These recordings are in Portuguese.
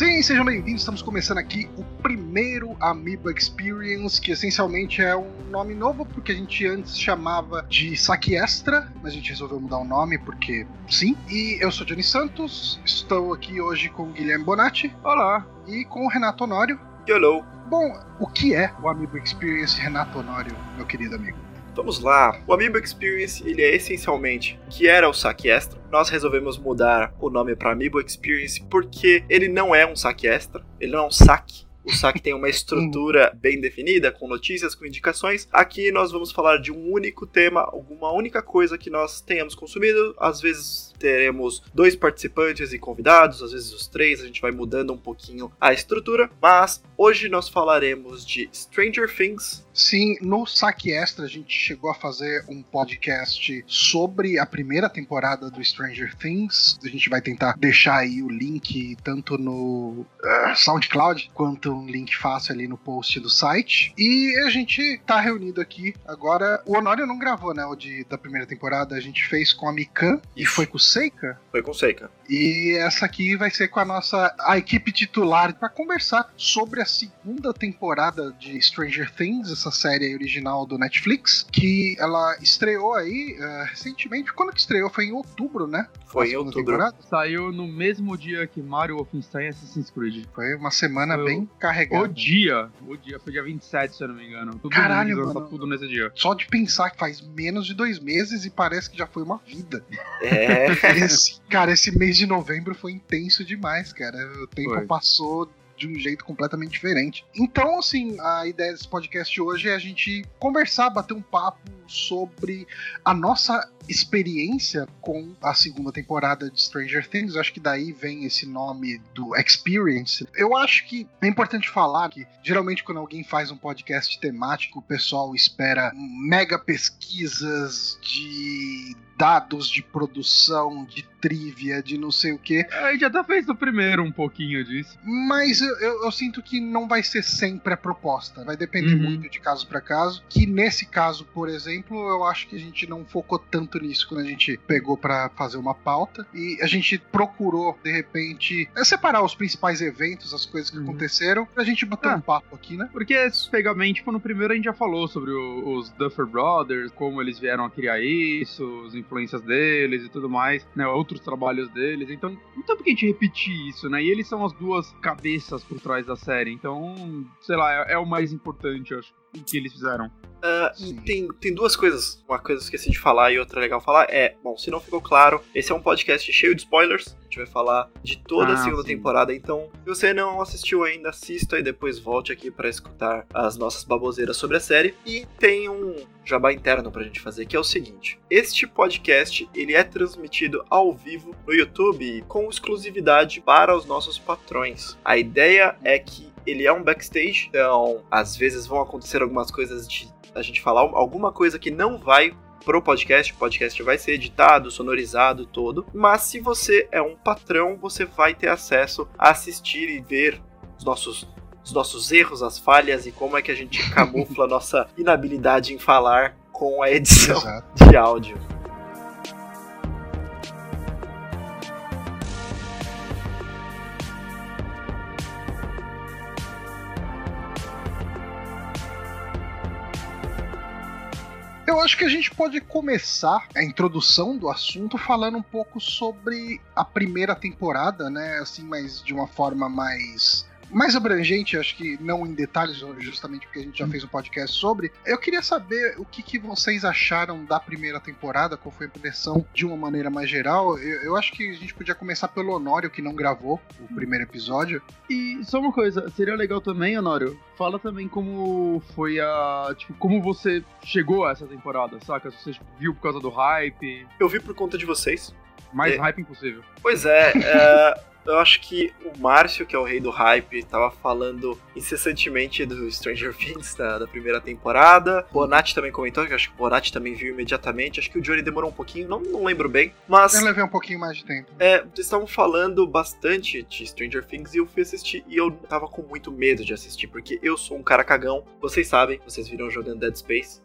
Sim, sejam bem-vindos. Estamos começando aqui o primeiro Amiibo Experience, que essencialmente é um nome novo, porque a gente antes chamava de Saque Extra, mas a gente resolveu mudar o nome porque sim. E eu sou Johnny Santos, estou aqui hoje com o Guilherme Bonatti. Olá. E com o Renato Honório. Hello. Bom, o que é o Amiibo Experience, Renato Honório, meu querido amigo? Vamos lá. O Amiibo Experience, ele é essencialmente que era o saque extra. Nós resolvemos mudar o nome para Amiibo Experience porque ele não é um saque extra, ele não é um saque. O saque tem uma estrutura bem definida, com notícias, com indicações. Aqui nós vamos falar de um único tema, alguma única coisa que nós tenhamos consumido. Às vezes teremos dois participantes e convidados, às vezes os três, a gente vai mudando um pouquinho a estrutura. Mas hoje nós falaremos de Stranger Things. Sim, no Saque Extra a gente chegou a fazer um podcast sobre a primeira temporada do Stranger Things. A gente vai tentar deixar aí o link tanto no uh, SoundCloud quanto um link fácil ali no post do site. E a gente tá reunido aqui agora. O Honório não gravou, né? O de, da primeira temporada. A gente fez com a Mikan e foi com o Seika. Foi com Seika. E essa aqui vai ser com a nossa a equipe titular para conversar sobre a segunda temporada de Stranger Things, essa série original do Netflix, que ela estreou aí uh, recentemente. Quando que estreou? Foi em outubro, né? Foi em outubro. Temporada. Saiu no mesmo dia que Mario Wolfenstein e Assassin's Creed. Foi uma semana Foi bem carregada. O dia. O dia foi dia 27, se eu não me engano. Tudo Caralho, mundo mano. tudo nesse dia. Só de pensar que faz menos de dois meses e parece que já foi uma vida. É. Esse, cara, esse mês de novembro foi intenso demais, cara. O tempo Foi. passou de um jeito completamente diferente. Então, assim, a ideia desse podcast hoje é a gente conversar, bater um papo sobre a nossa experiência com a segunda temporada de Stranger Things. Eu acho que daí vem esse nome do Experience. Eu acho que é importante falar que geralmente quando alguém faz um podcast temático, o pessoal espera mega pesquisas de dados de produção, de trivia, de não sei o que. A gente até fez no primeiro um pouquinho disso. Mas eu, eu- eu sinto que não vai ser sempre a proposta. Vai depender Uhum. muito de caso para caso. Que nesse caso, por exemplo, eu acho que a gente não focou tanto nisso quando a gente pegou para fazer uma pauta. E a gente procurou, de repente, é, separar os principais eventos, as coisas que Uhum. aconteceram, pra gente bater Ah. um papo aqui, né? Porque, se pegar bem, tipo, no primeiro a gente já falou sobre o- os Duffer Brothers, como eles vieram a criar isso, as influências deles e tudo mais, né? Outros trabalhos deles. Então, não tem por que a gente repetir isso, né? E eles são as duas cabeças por trás da série. Então, sei lá, é, é o mais importante, eu acho, que eles fizeram. Sim. tem, tem duas coisas. Uma coisa que eu esqueci de falar e outra legal falar é, bom, se não ficou claro, esse é um podcast cheio de spoilers. A gente vai falar de toda a Ah, segunda sim. temporada, então, se você não assistiu ainda, assista e depois volte aqui para escutar as nossas baboseiras sobre a série. E tem um jabá interno pra gente fazer, que é o seguinte: este podcast, ele é transmitido ao vivo no YouTube com exclusividade para os nossos patrões. A ideia é que ele é um backstage, então às vezes vão acontecer algumas coisas de a gente falar alguma coisa que não vai pro podcast, o podcast vai ser editado, sonorizado todo, mas se você é um patrão, você vai ter acesso a assistir e ver os nossos os nossos erros, as falhas e como é que a gente camufla a nossa inabilidade em falar com a edição Exato. de áudio. Eu acho que a gente pode começar a introdução do assunto falando um pouco sobre a primeira temporada, né? Assim, mas de uma forma mais mais abrangente, acho que não em detalhes, justamente porque a gente já fez um podcast sobre. Eu queria saber o que, que vocês acharam da primeira temporada, qual foi a impressão de uma maneira mais geral. Eu, eu acho que a gente podia começar pelo Honório, que não gravou o primeiro episódio. E só uma coisa, seria legal também, Honório, fala também como foi a. Tipo, como você chegou a essa temporada, saca? Se você viu por causa do hype, Eu vi por conta de vocês. mais É. hype impossível. Pois é, é, eu acho que o Márcio, que é o rei do hype, tava falando incessantemente do Stranger Things da, da primeira temporada. O Bonatti também comentou, que acho que o Bonatti também viu imediatamente. Acho que o Johnny demorou um pouquinho, não, não lembro bem. Mas Eu levei um pouquinho mais de tempo. é, vocês estavam falando bastante de Stranger Things e eu fui assistir e eu tava com muito medo de assistir, porque eu sou um cara cagão. Vocês sabem, vocês viram jogando Dead Space.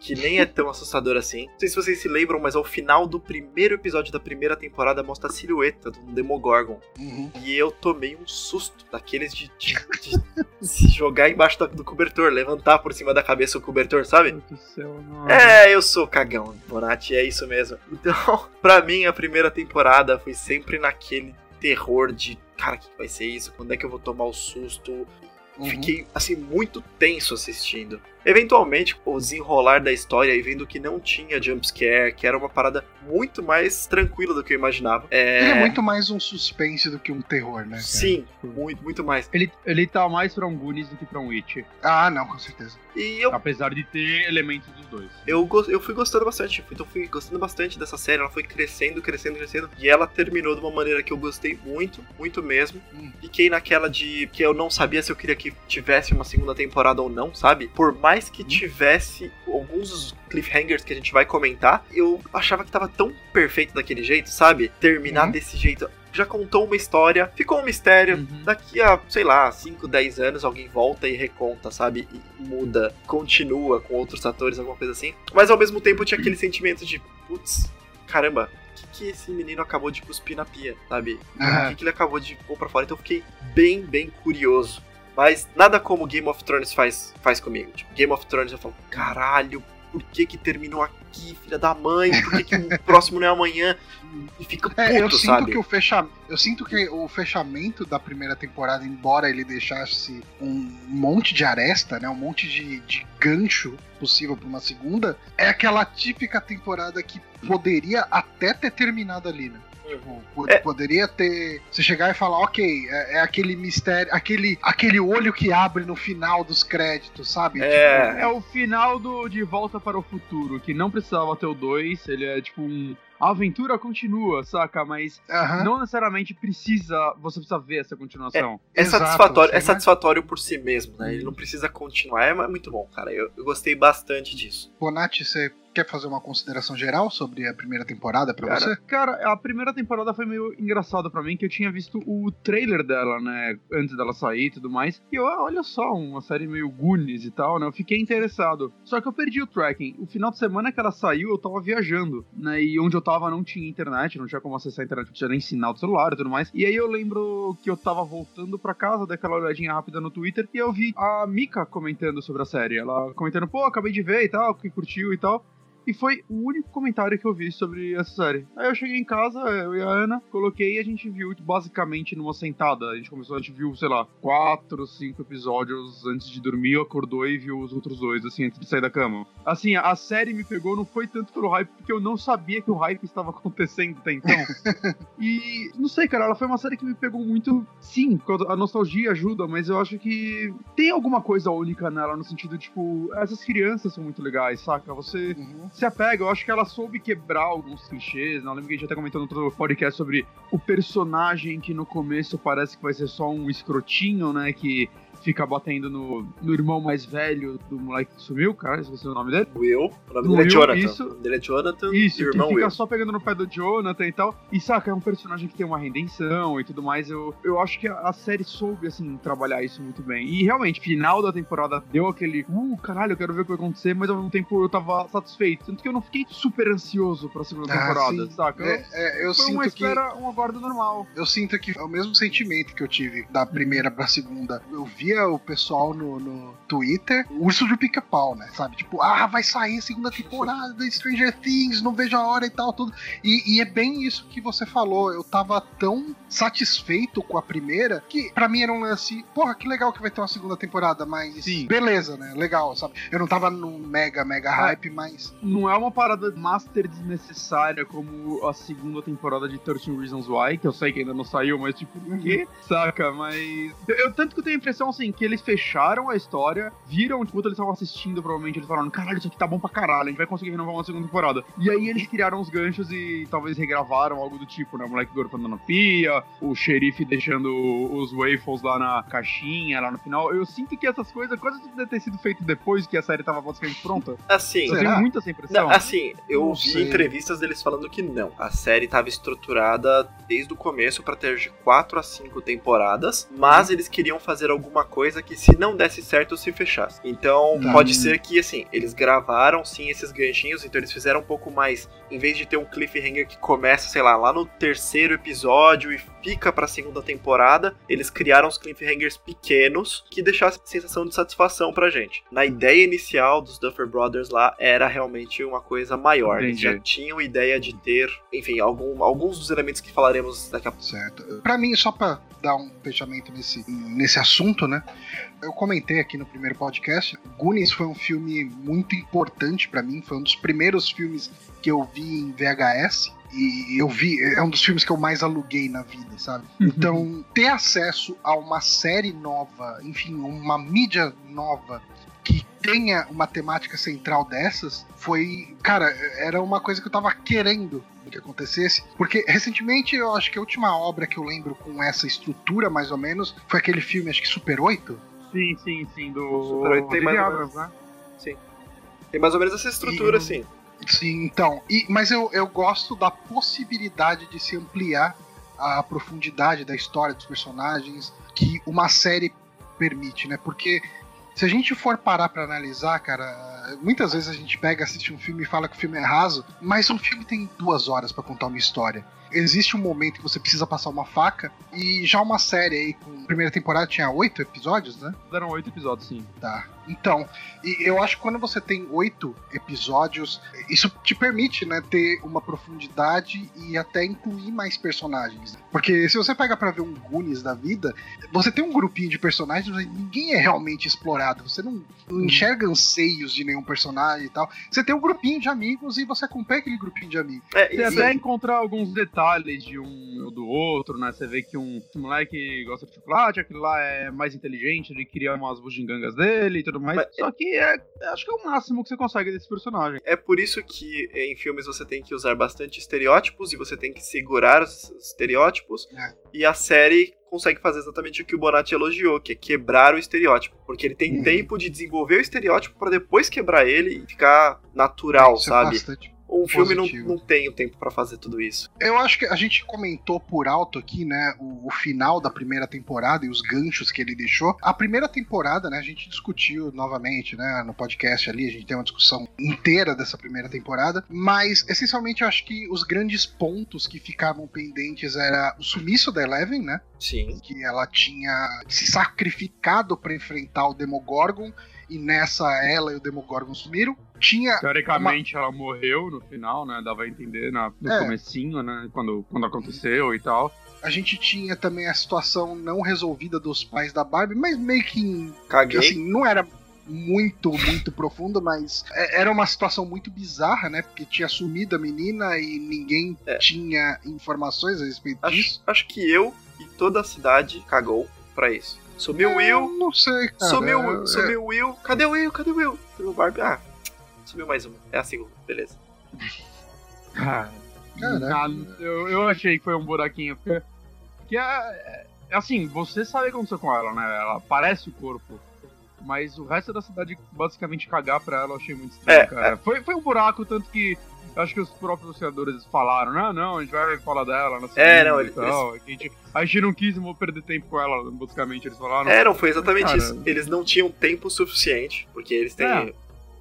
Que nem é tão assustador assim. Não sei se vocês se lembram, mas ao final do primeiro episódio da primeira temporada mostra a silhueta um Demogorgon. Uhum. E eu tomei um susto daqueles de, de- de se jogar embaixo da- do cobertor, levantar por cima da cabeça o cobertor, sabe? Meu Deus do céu. É, eu sou cagão, Bonatti, é isso mesmo. Então, pra mim, a primeira temporada foi sempre naquele terror de, cara, o que vai ser isso? Quando é que eu vou tomar o susto? Uhum. Fiquei, assim, muito tenso assistindo. Eventualmente, o desenrolar da história e vendo que não tinha jumpscare, que era uma parada muito mais tranquila do que eu imaginava. É, Ele é muito mais um suspense do que um terror, né? cara? Sim, muito, muito mais. Ele, ele tá mais pra um Goonies do que pra um It. Ah, não, com certeza. E eu Apesar de ter elementos dos dois. Eu, go- eu fui gostando bastante, então fui gostando bastante dessa série, ela foi crescendo, crescendo, crescendo, e ela terminou de uma maneira que eu gostei muito, muito mesmo. Hum. Fiquei naquela de que eu não sabia se eu queria que tivesse uma segunda temporada ou não, sabe? Por mais que tivesse alguns cliffhangers que a gente vai comentar, eu achava que tava tão perfeito daquele jeito, sabe? Terminar Uhum. desse jeito. Já contou uma história, ficou um mistério, Uhum. daqui a, sei lá, 5, 10 anos alguém volta e reconta, sabe? E muda, continua com outros atores, alguma coisa assim. Mas ao mesmo tempo tinha aquele sentimento de, putz, caramba, o que, que esse menino acabou de cuspir na pia, sabe? O Ah, que, que ele acabou de pôr pra fora? Então eu fiquei bem, bem curioso. Mas nada como Game of Thrones faz, faz comigo. Tipo, Game of Thrones eu falo, caralho, por que que terminou aqui, filha da mãe? Por que, que o próximo não é amanhã? E fica puto, É, eu sinto sabe? que o fecha... eu sinto que o fechamento da primeira temporada, embora ele deixasse um monte de aresta, né, um monte de, de gancho possível para uma segunda, é aquela típica temporada que poderia até ter terminado ali, né? Tipo, po- É. Poderia ter. Você chegar e falar, ok, é, é aquele mistério, aquele, aquele olho que abre no final dos créditos, sabe? É. É o final do De Volta para o Futuro, que não precisava ter o 2, ele é tipo um. A aventura continua, saca? Mas Aham. não necessariamente precisa. Você precisa ver essa continuação. É Exato, satisfatório, é satisfatório por si mesmo, né? Ele não precisa continuar. É muito bom, cara. Eu, eu gostei bastante disso. Bonatti, você quer fazer uma consideração geral sobre a primeira temporada pra Cara, você? cara, a primeira temporada foi meio engraçada pra mim, que eu tinha visto o trailer dela, né, antes dela sair e tudo mais. E eu, ah, olha só, uma série meio Goonies e tal, né? Eu fiquei interessado. Só que eu perdi o tracking. O final de semana que ela saiu, eu tava viajando, né? E onde eu tava não tinha internet, não tinha como acessar a internet, não tinha nem sinal do celular e tudo mais. E aí eu lembro que eu tava voltando pra casa, daquela olhadinha rápida no Twitter, e eu vi a Mika comentando sobre a série. Ela comentando, pô, acabei de ver e tal, que curtiu e tal. E foi o único comentário que eu vi sobre essa série. Aí eu cheguei em casa, eu e a Ana, coloquei e a gente viu basicamente numa sentada. A gente começou, a gente viu, sei lá, quatro, cinco episódios antes de dormir, acordou e viu os outros dois, assim, antes de sair da cama. Assim, a série me pegou não foi tanto pelo hype, porque eu não sabia que o hype estava acontecendo até então. e não sei, cara, ela foi uma série que me pegou muito. Sim, quando a nostalgia ajuda, mas eu acho que tem alguma coisa única nela, no sentido, tipo, essas crianças são muito legais, saca? Você Uhum. Se apega. Eu acho que ela soube quebrar alguns clichês. Né? Eu lembro que a gente até comentou no outro podcast sobre o personagem que no começo parece que vai ser só um escrotinho, né? Que fica batendo no, no irmão mais velho do moleque que sumiu, cara, esqueci o nome dele. Will, o nome Do dele é Will, Jonathan. isso. O nome dele é Jonathan Isso, e o que irmão fica Will. só pegando no pé do Jonathan e tal. E saca, é um personagem que tem uma redenção e tudo mais. Eu, eu acho que a, a série soube, assim, trabalhar isso muito bem. E realmente, final da temporada deu aquele, uh, caralho, eu quero ver o que vai acontecer, mas ao mesmo tempo eu tava satisfeito. Tanto que eu não fiquei super ansioso pra segunda Ah, temporada, sim. saca? É, é, eu Foi uma sinto que espera, um aguardo normal. eu sinto que é o mesmo sentimento que eu tive da primeira pra segunda. Eu o pessoal no, no Twitter, o urso de pica-pau, né? Sabe? Tipo, ah, vai sair a segunda temporada de Stranger Things, não vejo a hora e tal, tudo. E, e é bem isso que você falou. Eu tava tão satisfeito com a primeira que pra mim era um lance, porra, que legal que vai ter uma segunda temporada, mas Sim. beleza, né? Legal, sabe? Eu não tava num mega, mega hype, mas. Não é uma parada master desnecessária como a segunda temporada de 13 Reasons Why, que eu sei que ainda não saiu, mas tipo, o quê? Saca? Mas. Eu tanto que eu tenho a impressão assim, que eles fecharam a história, viram, enquanto eles estavam assistindo, provavelmente eles falaram, caralho, isso aqui tá bom pra caralho, a gente vai conseguir renovar uma segunda temporada. E aí eles criaram os ganchos e talvez regravaram algo do tipo, né? O moleque gordo andando na pia, o xerife deixando os waffles lá na caixinha, lá no final. Eu sinto que essas coisas, quase tudo deve ter sido feito depois que a série tava basicamente pronta. Assim, Eu Será? tenho muito essa impressão. Não, assim, eu Não vi entrevistas deles falando que não. A série estava estruturada desde o começo para ter de 4 a 5 temporadas, mas eles queriam fazer alguma coisa que se não desse certo se fechasse. Então Tá. pode ser que assim, eles gravaram sim esses ganchinhos, então eles fizeram um pouco mais, em vez de ter um cliffhanger que começa, sei lá, lá no terceiro episódio e fica pra segunda temporada, eles criaram os cliffhangers pequenos que deixassem sensação de satisfação pra gente. Na ideia inicial dos Duffer Brothers lá era realmente uma coisa maior. Eles Entendi. já tinham ideia de ter, enfim, algum, alguns dos elementos que falaremos daqui a pouco. Certo. Pra mim, só pra dar um fechamento nesse, nesse assunto, né? Eu comentei aqui no primeiro podcast, Goonies foi um filme muito importante pra mim, foi um dos primeiros filmes que eu vi em VHS. E eu vi, é um dos filmes que eu mais aluguei na vida, sabe? Então, ter acesso a uma série nova, enfim, uma mídia nova que tenha uma temática central dessas foi, cara, era uma coisa que eu tava querendo que acontecesse, porque recentemente eu acho que a última obra que eu lembro com essa estrutura mais ou menos foi aquele filme, acho que Super 8. Sim, sim, sim, do. Super oito tem J.J. mais ou Abrams, menos. né? Tem mais ou menos essa estrutura, E- assim. Sim, então, e, mas eu, eu gosto da possibilidade de se ampliar a profundidade da história dos personagens que uma série permite, né? Porque se a gente for parar pra analisar, cara, muitas vezes a gente pega, assiste um filme e fala que o filme é raso, mas um filme tem duas horas pra contar uma história. Existe um momento que você precisa passar uma faca, e já uma série aí, com a primeira temporada tinha oito episódios, né? Deram oito episódios, sim. Tá. Então, e eu acho que quando você tem oito episódios, isso te permite, né, ter uma profundidade e até incluir mais personagens. Porque se você pega pra ver um Goonies da vida, você tem um grupinho de personagens, mas ninguém é realmente explorado. Você não, não enxerga anseios de nenhum personagem e tal. Você tem um grupinho de amigos e você acompanha aquele grupinho de amigos. É, Você até encontrar alguns detalhes de um ou do outro, né? Você vê que um moleque gosta de chocolate, aquele lá é mais inteligente, ele cria umas bugigangas dele e tudo mais. Mas- Só que é, acho que é o máximo que você consegue desse personagem. É por isso que em filmes você tem que usar bastante estereótipos e você tem que segurar os estereótipos. É. E a série consegue fazer exatamente o que o Bonatti elogiou, que é quebrar o estereótipo. Porque ele tem Uhum. tempo de desenvolver o estereótipo pra depois quebrar ele e ficar natural, Isso é sabe? Bastante Um filme não, não tem o tempo pra fazer tudo isso. Eu acho que a gente comentou por alto aqui, né, o, o final da primeira temporada e os ganchos que ele deixou. A primeira temporada, né, a gente discutiu novamente, né, no podcast ali, a gente tem uma discussão inteira dessa primeira temporada, mas essencialmente eu acho que os grandes pontos que ficavam pendentes era o sumiço da Eleven, né, Sim. que ela tinha se sacrificado para enfrentar o Demogorgon e nessa ela e o Demogorgon sumiram. Tinha Teoricamente ela morreu no final, né? Dava a entender na, no É. comecinho, né? Quando, quando aconteceu e tal. a gente tinha também a situação não resolvida dos pais da Barbie, mas meio que em Caguei. assim, não era muito, muito profundo, mas é- era uma situação muito bizarra, né? Porque tinha sumido a menina e ninguém É. tinha informações a respeito disso. acho, acho que eu e toda a cidade cagou pra isso. Sumiu o Will, não sei, cara. sumiu, É- sumiu o Will. Cadê o Will? Cadê o Will? Sumiu o Barbie. Ah, sumiu mais uma. É a segunda, beleza. Cara, Caraca. ah, eu, eu achei que foi um buraquinho. Porque, porque é, é- é assim, você sabe o que aconteceu com ela, né? Ela parece o corpo. Mas o resto da cidade basicamente cagar pra ela eu achei muito estranho, É, cara. Foi, foi um buraco, tanto que acho que os próprios criadores falaram, não, não, a gente vai falar dela na É, não, e eles- tal. A gente, a gente não quis vou perder tempo com ela, basicamente, eles falaram. É, não, foi exatamente Cara. isso. Eles não tinham tempo suficiente, porque eles têm. É.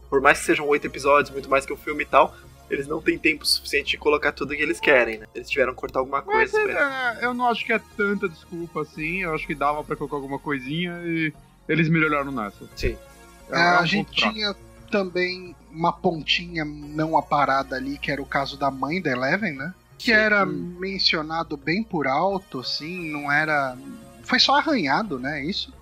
Por mais que sejam oito episódios, muito mais que um filme e tal, eles não têm tempo suficiente de colocar tudo que eles querem, né? Eles tiveram que cortar alguma Mas coisa. pra- é, eu não acho que é tanta desculpa assim. Eu acho que dava pra colocar alguma coisinha e eles melhoraram nessa. Sim. É, é um a gente tinha também uma pontinha não aparada ali, que era o caso da mãe da Eleven, né? Que Sim. era Hum. mencionado bem por alto, assim, não era. Foi só arranhado, né? Isso.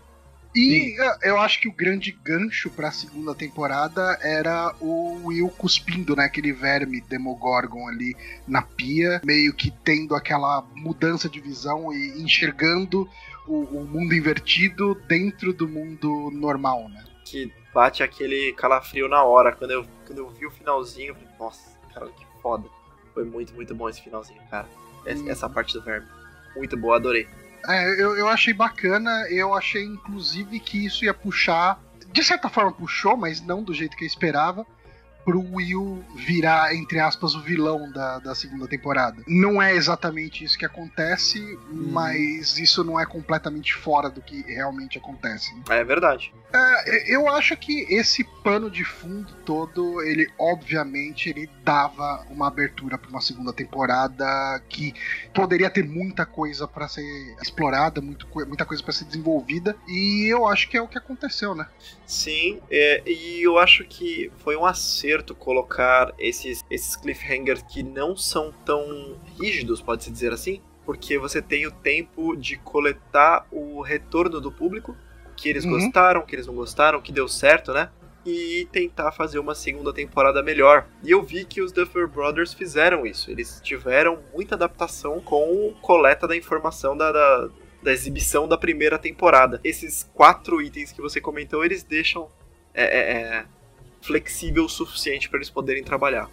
E eh, eu acho que o grande gancho pra segunda temporada era o Will cuspindo, né? Aquele verme Demogorgon ali na pia, meio que tendo aquela mudança de visão e enxergando o, o mundo invertido dentro do mundo normal, né? Que bate aquele calafrio na hora. Quando eu, quando eu vi o finalzinho, eu falei, nossa, cara, que foda. Foi muito, muito bom esse finalzinho, cara. Essa, Hum. essa parte do verme. Muito boa, adorei. É, eu, eu achei bacana, eu achei inclusive que isso ia puxar. De certa forma puxou, mas não do jeito que eu esperava. Pro Will virar, entre aspas, o vilão da, da segunda temporada. Não é exatamente isso que acontece, Uhum. mas isso não é completamente fora do que realmente acontece. né? É verdade. É, eu acho que esse pano de fundo todo, ele obviamente ele dava uma abertura para uma segunda temporada que poderia ter muita coisa para ser explorada, muito, muita coisa para ser desenvolvida, e eu acho que é o que aconteceu, né? Sim, é, e eu acho que foi um acerto colocar esses, esses cliffhangers que não são tão rígidos, pode-se dizer assim, porque você tem o tempo de coletar o retorno do público, que eles Uhum. gostaram, que eles não gostaram, que deu certo, né? E tentar fazer uma segunda temporada melhor. E eu vi que os Duffer Brothers fizeram isso. Eles tiveram muita adaptação com coleta da informação da, da, da exibição da primeira temporada. Esses quatro itens que você comentou, eles deixam é, é, é, flexível o suficiente para eles poderem trabalhar.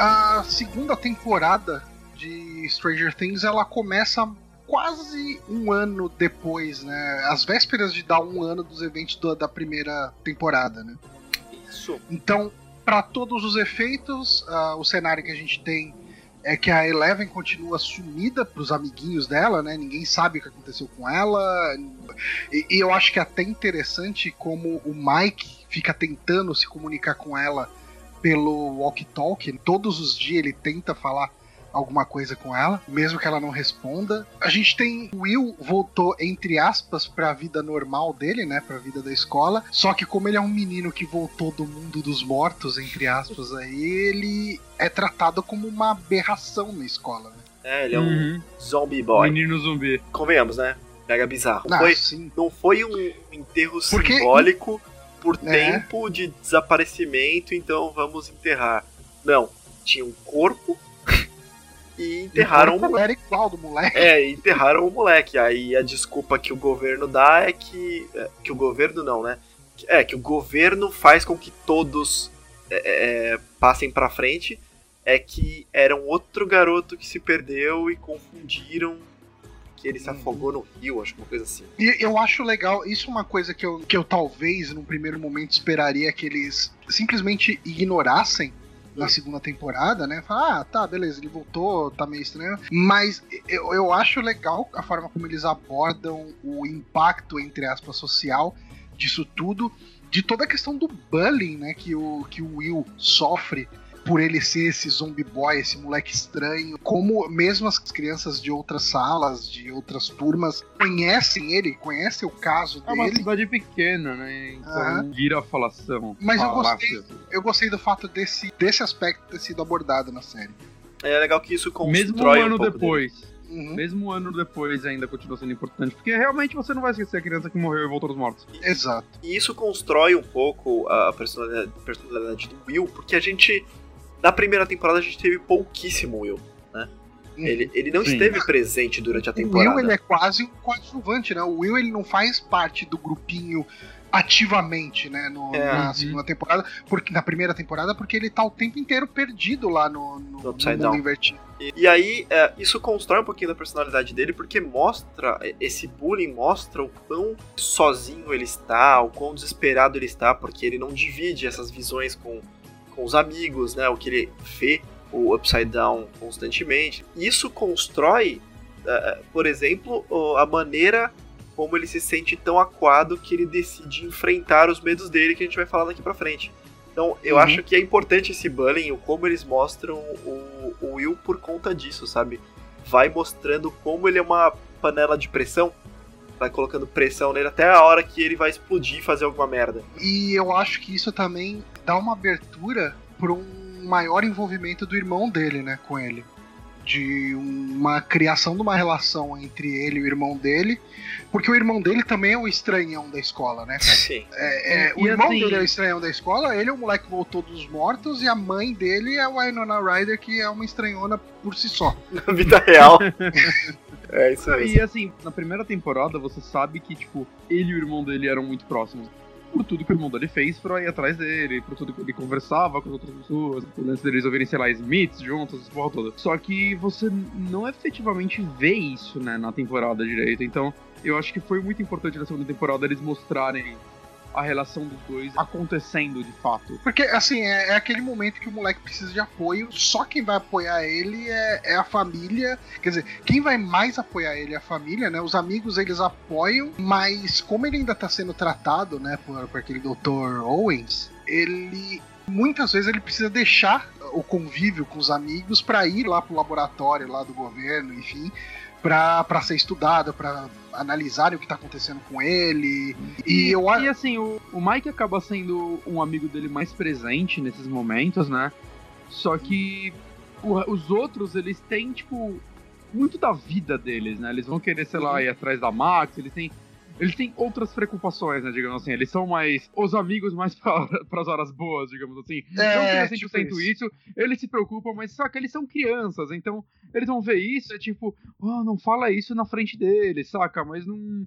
A segunda temporada de Stranger Things ela começa quase um ano depois, né? Às vésperas de dar um ano dos eventos do- da primeira temporada, né? Isso. Então, para todos os efeitos, ah, o cenário que a gente tem é que a Eleven continua sumida pros amiguinhos dela, né? Ninguém sabe o que aconteceu com ela. E, e eu acho que é até interessante como o Mike fica tentando se comunicar com ela pelo walkie-talkie. Todos os dias ele tenta falar alguma coisa com ela, mesmo que ela não responda. A gente tem Will voltou entre aspas para a vida normal dele, né, para a vida da escola. Só que como ele é um menino que voltou do mundo dos mortos, entre aspas, aí ele é tratado como uma aberração na escola. Né? É, ele é um Uhum. zombie boy. Menino zumbi. Convenhamos, né? Pega bizarro. Ah, Foi, sim. não foi um enterro Porque- simbólico por É. tempo de desaparecimento, então vamos enterrar. Não, tinha um corpo e enterraram o o corpo era igual do moleque. É, enterraram o moleque. Aí a desculpa que o governo dá é que. é, Que o governo não, né? É, que o governo faz com que todos é, é, passem pra frente. É que era um outro garoto que se perdeu e confundiram que ele se Uhum. afogou no rio, acho que uma coisa assim. E eu acho legal, isso é uma coisa que eu, que eu talvez, num primeiro momento, esperaria que eles simplesmente ignorassem na segunda temporada, né? Falar, ah, tá, beleza, ele voltou, tá meio estranho. Mas eu, eu acho legal a forma como eles abordam o impacto, entre aspas, social disso tudo, de toda a questão do bullying, né? Que o, que o Will sofre por ele ser esse zombie boy, esse moleque estranho, como mesmo as crianças de outras salas, de outras turmas, conhecem ele, conhecem o caso É uma dele. cidade pequena, né? Então Aham. vira falação. Mas eu falácia. Eu gostei do fato desse, desse aspecto ter sido abordado na série. É legal que isso constrói Mesmo um ano dele. depois. Uhum, Mesmo um ano depois ainda continua sendo importante. Porque realmente você não vai esquecer a criança que morreu e voltou dos mortos. Exato. E isso constrói um pouco a personalidade, personalidade do Will, porque a gente. Na primeira temporada a gente teve pouquíssimo Will. Uhum. Ele, ele não Sim. esteve presente durante a O Will temporada. ele é quase um coadjuvante, né? O Will ele não faz parte do grupinho ativamente, né, no- É. na Uhum. segunda temporada, porque na primeira temporada, porque ele tá o tempo inteiro perdido lá no, no, No Upside mundo Down. invertido. E, e aí, é, isso constrói um pouquinho da personalidade dele, porque mostra, esse bullying mostra o quão sozinho ele está, o quão desesperado ele está, porque ele não divide essas visões com, com os amigos, né? O que ele vê o Upside Down constantemente. Isso constrói, é, por exemplo, a maneira como ele se sente tão aquado que ele decide enfrentar os medos dele, que a gente vai falar daqui pra frente. Então, eu Uhum. acho que é importante esse bullying, o como eles mostram o, o Will por conta disso, sabe? Vai mostrando como ele é uma panela de pressão, vai colocando pressão nele até a hora que ele vai explodir e fazer alguma merda. E eu acho que isso também dá uma abertura para um maior envolvimento do irmão dele, né, com ele. De uma criação de uma relação entre ele e o irmão dele. Porque o irmão dele também é o estranhão da escola, né, cara? Sim. É, é, o irmão assim- dele é o estranhão da escola, ele é o moleque que voltou dos mortos, e a mãe dele é o Winona Ryder, que é uma estranhona por si só. Na vida real. É isso aí. E assim, na primeira temporada você sabe que, tipo, ele e o irmão dele eram muito próximos. Por tudo que o irmão dele fez pra ir atrás dele, por tudo que ele conversava com as outras pessoas, por antes deles ouvirem, sei lá, Smiths juntos, essa porra toda. Só que você não efetivamente vê isso, né, na temporada direito. Então, eu acho que foi muito importante na segunda temporada eles mostrarem a relação dos dois acontecendo de fato. Porque, assim, é, é, aquele momento que o moleque precisa de apoio, só quem vai apoiar ele é, é, a família. Quer dizer, quem vai mais apoiar ele é a família, né? Os amigos eles apoiam, mas como ele ainda tá sendo tratado, né, por, por aquele Dr. Owens, ele. Muitas vezes ele precisa deixar o convívio com os amigos para ir lá pro laboratório lá do governo, enfim, para ser estudado, para analisarem o que tá acontecendo com ele. E, e eu E assim, o, o Mike acaba sendo um amigo dele mais presente nesses momentos, né? Só que o, os outros, eles têm, tipo, muito da vida deles, né? Eles vão querer, sei lá, ir atrás da Max, eles têm eles têm outras preocupações, né, digamos assim. Eles são mais os amigos mais para as horas boas, digamos assim. É, não tem 100% tipo isso. isso. Eles se preocupam, mas só que eles são crianças, então eles vão ver isso, é tipo, oh, não fala isso na frente deles, saca? Mas não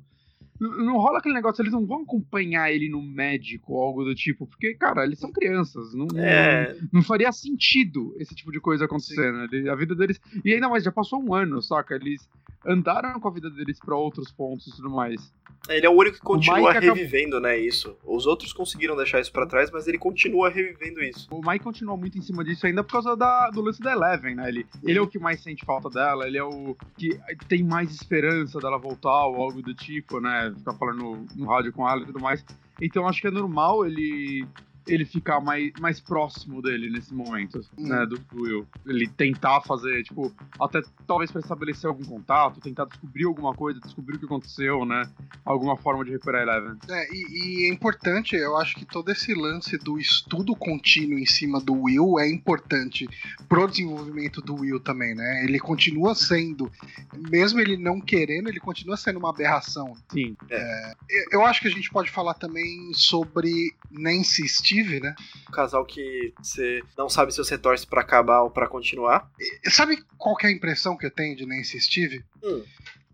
não rola aquele negócio, eles não vão acompanhar ele no médico ou algo do tipo, porque, cara, eles são crianças, não, é... não, não, faria sentido esse tipo de coisa acontecendo. Né? A vida deles. E ainda mais, já passou um ano, saca? Eles andaram com a vida deles para outros pontos e tudo mais. Ele é o único que continua revivendo, acabou... né, isso. Os outros conseguiram deixar isso para trás, mas ele continua revivendo isso. O Mike continua muito em cima disso ainda por causa da, do lance da Eleven, né? Ele, ele é o que mais sente falta dela, ele é o que tem mais esperança dela voltar ou algo do tipo, né? Ficar falando no, no rádio com ela e tudo mais. Então acho que é normal ele ele ficar mais, mais próximo dele nesse momento, hum. né, do, do, Will. Ele tentar fazer, tipo, até talvez para estabelecer algum contato, tentar descobrir alguma coisa, descobrir o que aconteceu, né, alguma forma de recuperar Eleven. É, e, e, é importante, eu acho que todo esse lance do estudo contínuo em cima do Will é importante pro desenvolvimento do Will também, né, ele continua sendo, mesmo ele não querendo, ele continua sendo uma aberração. Sim. É, eu acho que a gente pode falar também sobre Nancy Steve, né? Um casal que você não sabe se você torce para acabar ou para continuar. E, sabe qual é a impressão que eu tenho de Nancy Steve? Hum.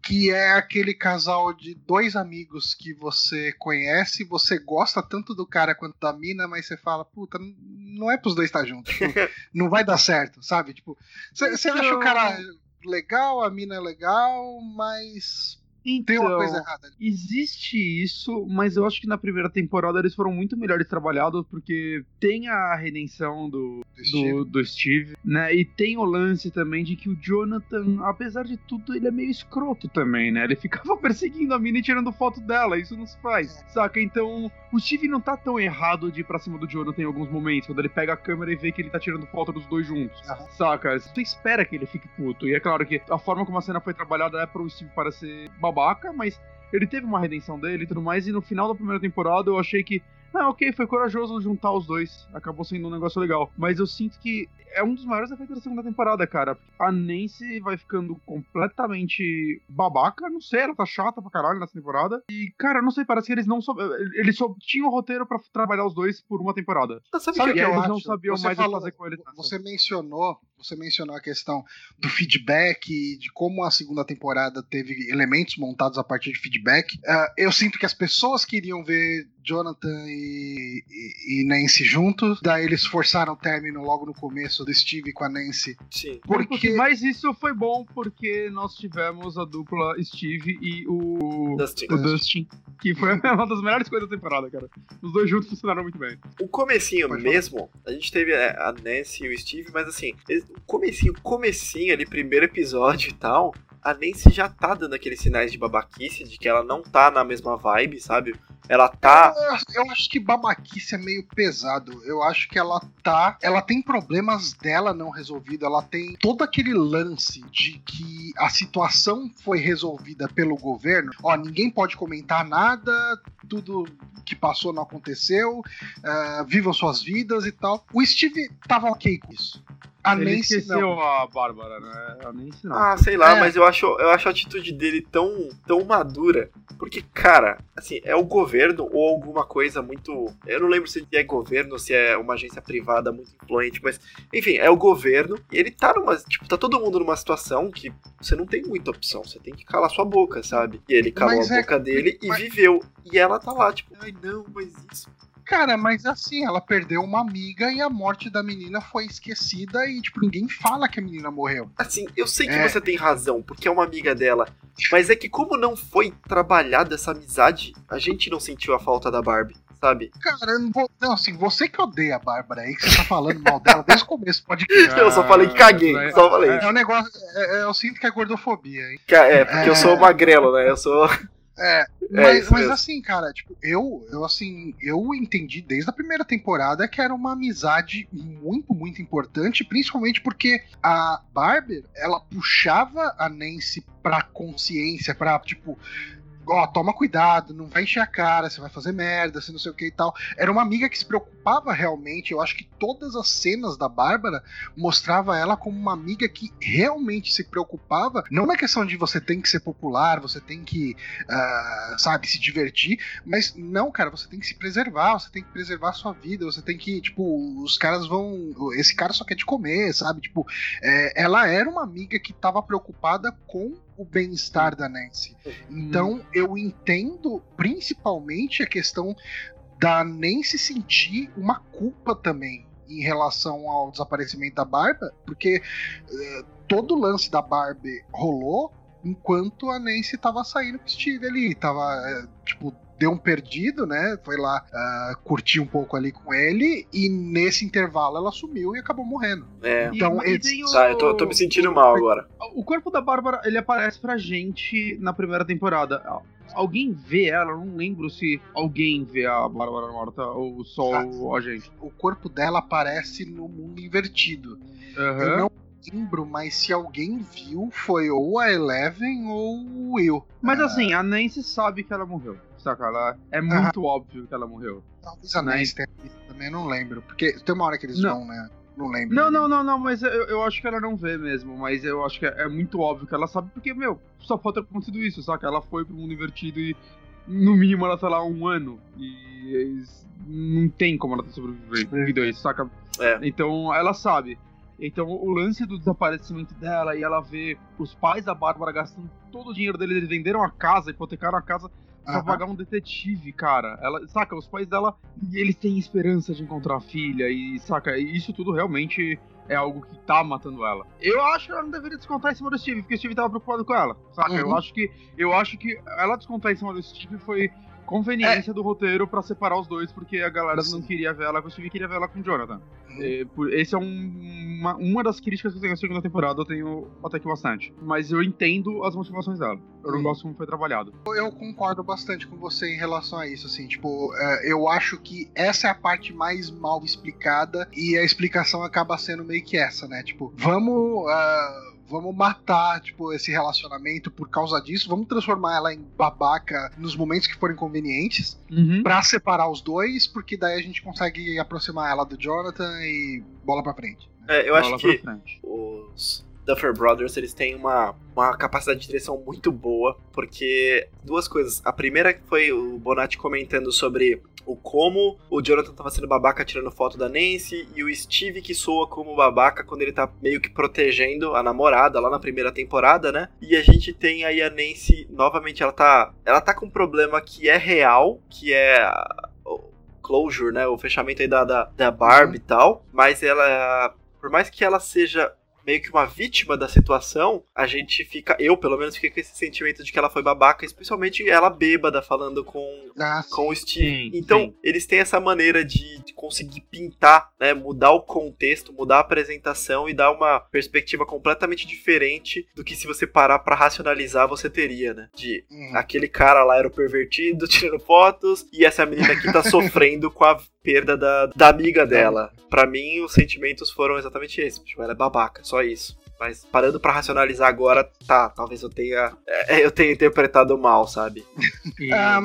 Que é aquele casal de dois amigos que você conhece, você gosta tanto do cara quanto da mina, mas você fala, puta, não é pros dois estar juntos. Tipo, não vai dar certo, sabe? Tipo, você então... acha o cara legal, a mina é legal, mas então, Tem uma coisa errada. Existe isso, mas eu acho que na primeira temporada eles foram muito melhores trabalhados, porque tem a redenção do, do, Steve. do, do Steve, né? E tem o lance também de que o Jonathan, apesar de tudo, ele é meio escroto também, né? Ele ficava perseguindo a mina e tirando foto dela, isso não se faz, é. saca? Então, o Steve não tá tão errado de ir pra cima do Jonathan em alguns momentos, quando ele pega a câmera e vê que ele tá tirando foto dos dois juntos, uhum. saca? Você espera que ele fique puto, e é claro que a forma como a cena foi trabalhada é pro Steve parecer babaca, mas ele teve uma redenção dele e tudo mais, e no final da primeira temporada eu achei que ah, ok, foi corajoso juntar os dois. Acabou sendo um negócio legal. Mas eu sinto que é um dos maiores efeitos da segunda temporada, cara. A Nancy vai ficando completamente babaca. Não sei, ela tá chata pra caralho nessa temporada. E, cara, não sei, parece que eles não sou... Eles só tinham o roteiro pra trabalhar os dois por uma temporada. Sabe, sabe que, que eles acho? não sabiam você mais falou, o que fazer com eles. Você mencionou, você mencionou a questão do feedback, de como a segunda temporada teve elementos montados a partir de feedback. Uh, eu sinto que as pessoas queriam ver Jonathan e, e, e, Nancy juntos. Daí eles forçaram o término logo no começo do Steve com a Nancy. Sim. Porque... Mas isso foi bom porque nós tivemos a dupla Steve e o Dustin, o Dustin que foi uma das melhores coisas da temporada, cara. Os dois juntos funcionaram muito bem. O comecinho Pode mesmo, falar. a gente teve é, a Nancy e o Steve, mas assim, o comecinho, comecinho ali, primeiro episódio e tal, a Nancy já tá dando aqueles sinais de babaquice, de que ela não tá na mesma vibe, sabe? Ela tá. Eu, eu, acho que babaquice é meio pesado. Eu acho que ela tá. Ela tem problemas dela não resolvido. Ela tem todo aquele lance de que a situação foi resolvida pelo governo. Ó, ninguém pode comentar nada, tudo que passou não aconteceu, uh, vivam suas vidas e tal. O Steve tava ok com isso. A Ele Nancy esqueceu não. a Bárbara, né? A Nancy não. Ah, sei lá, É. mas eu acho, eu acho a atitude dele tão, tão madura. Porque, cara, assim, é o governo ou alguma coisa muito. Eu não lembro se é governo ou se é uma agência privada muito influente, mas, enfim, é o governo. E ele tá numa. Tipo, tá todo mundo numa situação que você não tem muita opção. Você tem que calar sua boca, sabe? E ele calou Mas a é- boca dele e mas- viveu. E ela tá lá, tipo, ai não, mas isso. Cara, mas assim, ela perdeu uma amiga e a morte da menina foi esquecida e, tipo, ninguém fala que a menina morreu. Assim, eu sei que É. você tem razão, porque é uma amiga dela. Mas é que como não foi trabalhada essa amizade, a gente não sentiu a falta da Barbie, sabe? Cara, eu não vou. Não, assim, você que odeia a Bárbara aí, que você tá falando mal dela desde o começo do podcast. Eu só falei que caguei, é- só falei. É um negócio. é- é- eu sinto que é gordofobia, hein? É, porque eu sou magrelo, né? Eu sou. É, mas, isso mas assim, cara, tipo, eu, eu assim, eu entendi desde a primeira temporada que era uma amizade muito, muito importante, principalmente porque a Barber, ela puxava a Nancy pra consciência, pra, tipo, ó, toma cuidado, não vai encher a cara, você vai fazer merda, você não sei o que e tal. Era uma amiga que se preocupava realmente, eu acho que todas as cenas da Bárbara mostrava ela como uma amiga que realmente se preocupava, não na questão de você tem que ser popular, você tem que ah, sabe, se divertir, mas não, cara, você tem que se preservar, você tem que preservar a sua vida, você tem que, tipo, os caras vão. Esse cara só quer te comer, sabe? Tipo, é, ela era uma amiga que tava preocupada com o bem-estar da Nancy. Então eu entendo principalmente a questão da Nancy sentir uma culpa também em relação ao desaparecimento da Barba, porque eh, todo o lance da Barbie rolou enquanto a Nancy tava saindo com o Steve ali, tava, eh, tipo, deu um perdido, né? Foi lá ah, curtir um pouco ali com ele, e nesse intervalo ela sumiu e acabou morrendo. É. Então, e o- Tá, eu tô, tô me sentindo mal agora. O corpo da Bárbara, ele aparece pra gente na primeira temporada. Alguém vê ela? Eu não lembro se alguém vê a Bárbara morta ou só Ah. o agente. O corpo dela aparece no mundo invertido. Eu Aham. não lembro, mas se alguém viu, foi ou a Eleven ou o Will. Mas Ah, assim, a Nancy sabe que ela morreu. Saca? Ela, é muito óbvio que ela morreu. Talvez a Né? Tenha também, eu não lembro. Porque tem uma hora que eles Não. vão, né? Não lembro. Não, não, não, não, mas eu, eu acho que ela não vê mesmo. Mas eu acho que é, é muito óbvio que ela sabe, porque, meu, só pode ter acontecido isso, saca? Ela foi pro mundo invertido e, no mínimo, ela tá lá um ano. E não tem como ela ter sobrevivido a isso, saca? É. Então ela sabe. Então o lance do desaparecimento dela e ela vê os pais da Bárbara gastando todo o dinheiro deles, eles venderam a casa, hipotecaram a casa pra pagar um detetive, cara. Ela, saca, os pais dela, e eles têm esperança de encontrar a filha e saca, isso tudo realmente é algo que tá matando ela. Eu acho que ela não deveria descontar em cima do Steve, porque o Steve tava preocupado com ela. Saca? Eu Uhum. acho que eu acho que ela descontar em cima do Steve foi conveniência do roteiro pra separar os dois, porque a galera não Sim. queria ver ela com o Steve, queria ver ela com o Jonathan. Uhum. É, esse é um- uma, uma das críticas que eu tenho à segunda temporada, eu tenho até que bastante. Mas eu entendo as motivações dela. Eu não Hum. gosto como foi trabalhado. Eu concordo bastante com você em relação a isso, assim, tipo, é, eu acho que essa é a parte mais mal explicada e a explicação acaba sendo meio que essa, né? Tipo, vamos. ah, Vamos matar, tipo, esse relacionamento por causa disso. Vamos transformar ela em babaca nos momentos que forem convenientes. Uhum. Pra separar os dois, porque daí a gente consegue aproximar ela do Jonathan e bola pra frente. É, eu acho Bola que pra frente. os Duffer Brothers eles têm uma, uma capacidade de direção muito boa, porque duas coisas. A primeira foi o Bonatti comentando sobre o como o Jonathan tava sendo babaca tirando foto da Nancy e o Steve que soa como babaca quando ele tá meio que protegendo a namorada lá na primeira temporada, né? E a gente tem aí a Nancy, novamente, ela tá, ela tá com um problema que é real, que é o closure, né? O fechamento aí da, da, da Barbie e tal, mas ela, por mais que ela seja meio que uma vítima da situação, a gente fica, eu pelo menos fiquei com esse sentimento de que ela foi babaca, especialmente ela bêbada falando com Ah, com o Steve. Sim, então, sim. eles têm essa maneira de, de conseguir pintar, né, mudar o contexto, mudar a apresentação e dar uma perspectiva completamente diferente do que se você parar pra racionalizar você teria, né? De hum. aquele cara lá era o pervertido tirando fotos e essa menina aqui tá sofrendo com a perda da, da amiga dela. Pra mim, os sentimentos foram exatamente esses. Tipo, ela é babaca, só isso. Mas parando pra racionalizar agora, tá, talvez eu tenha. é, eu tenha interpretado mal, sabe? E, Ah?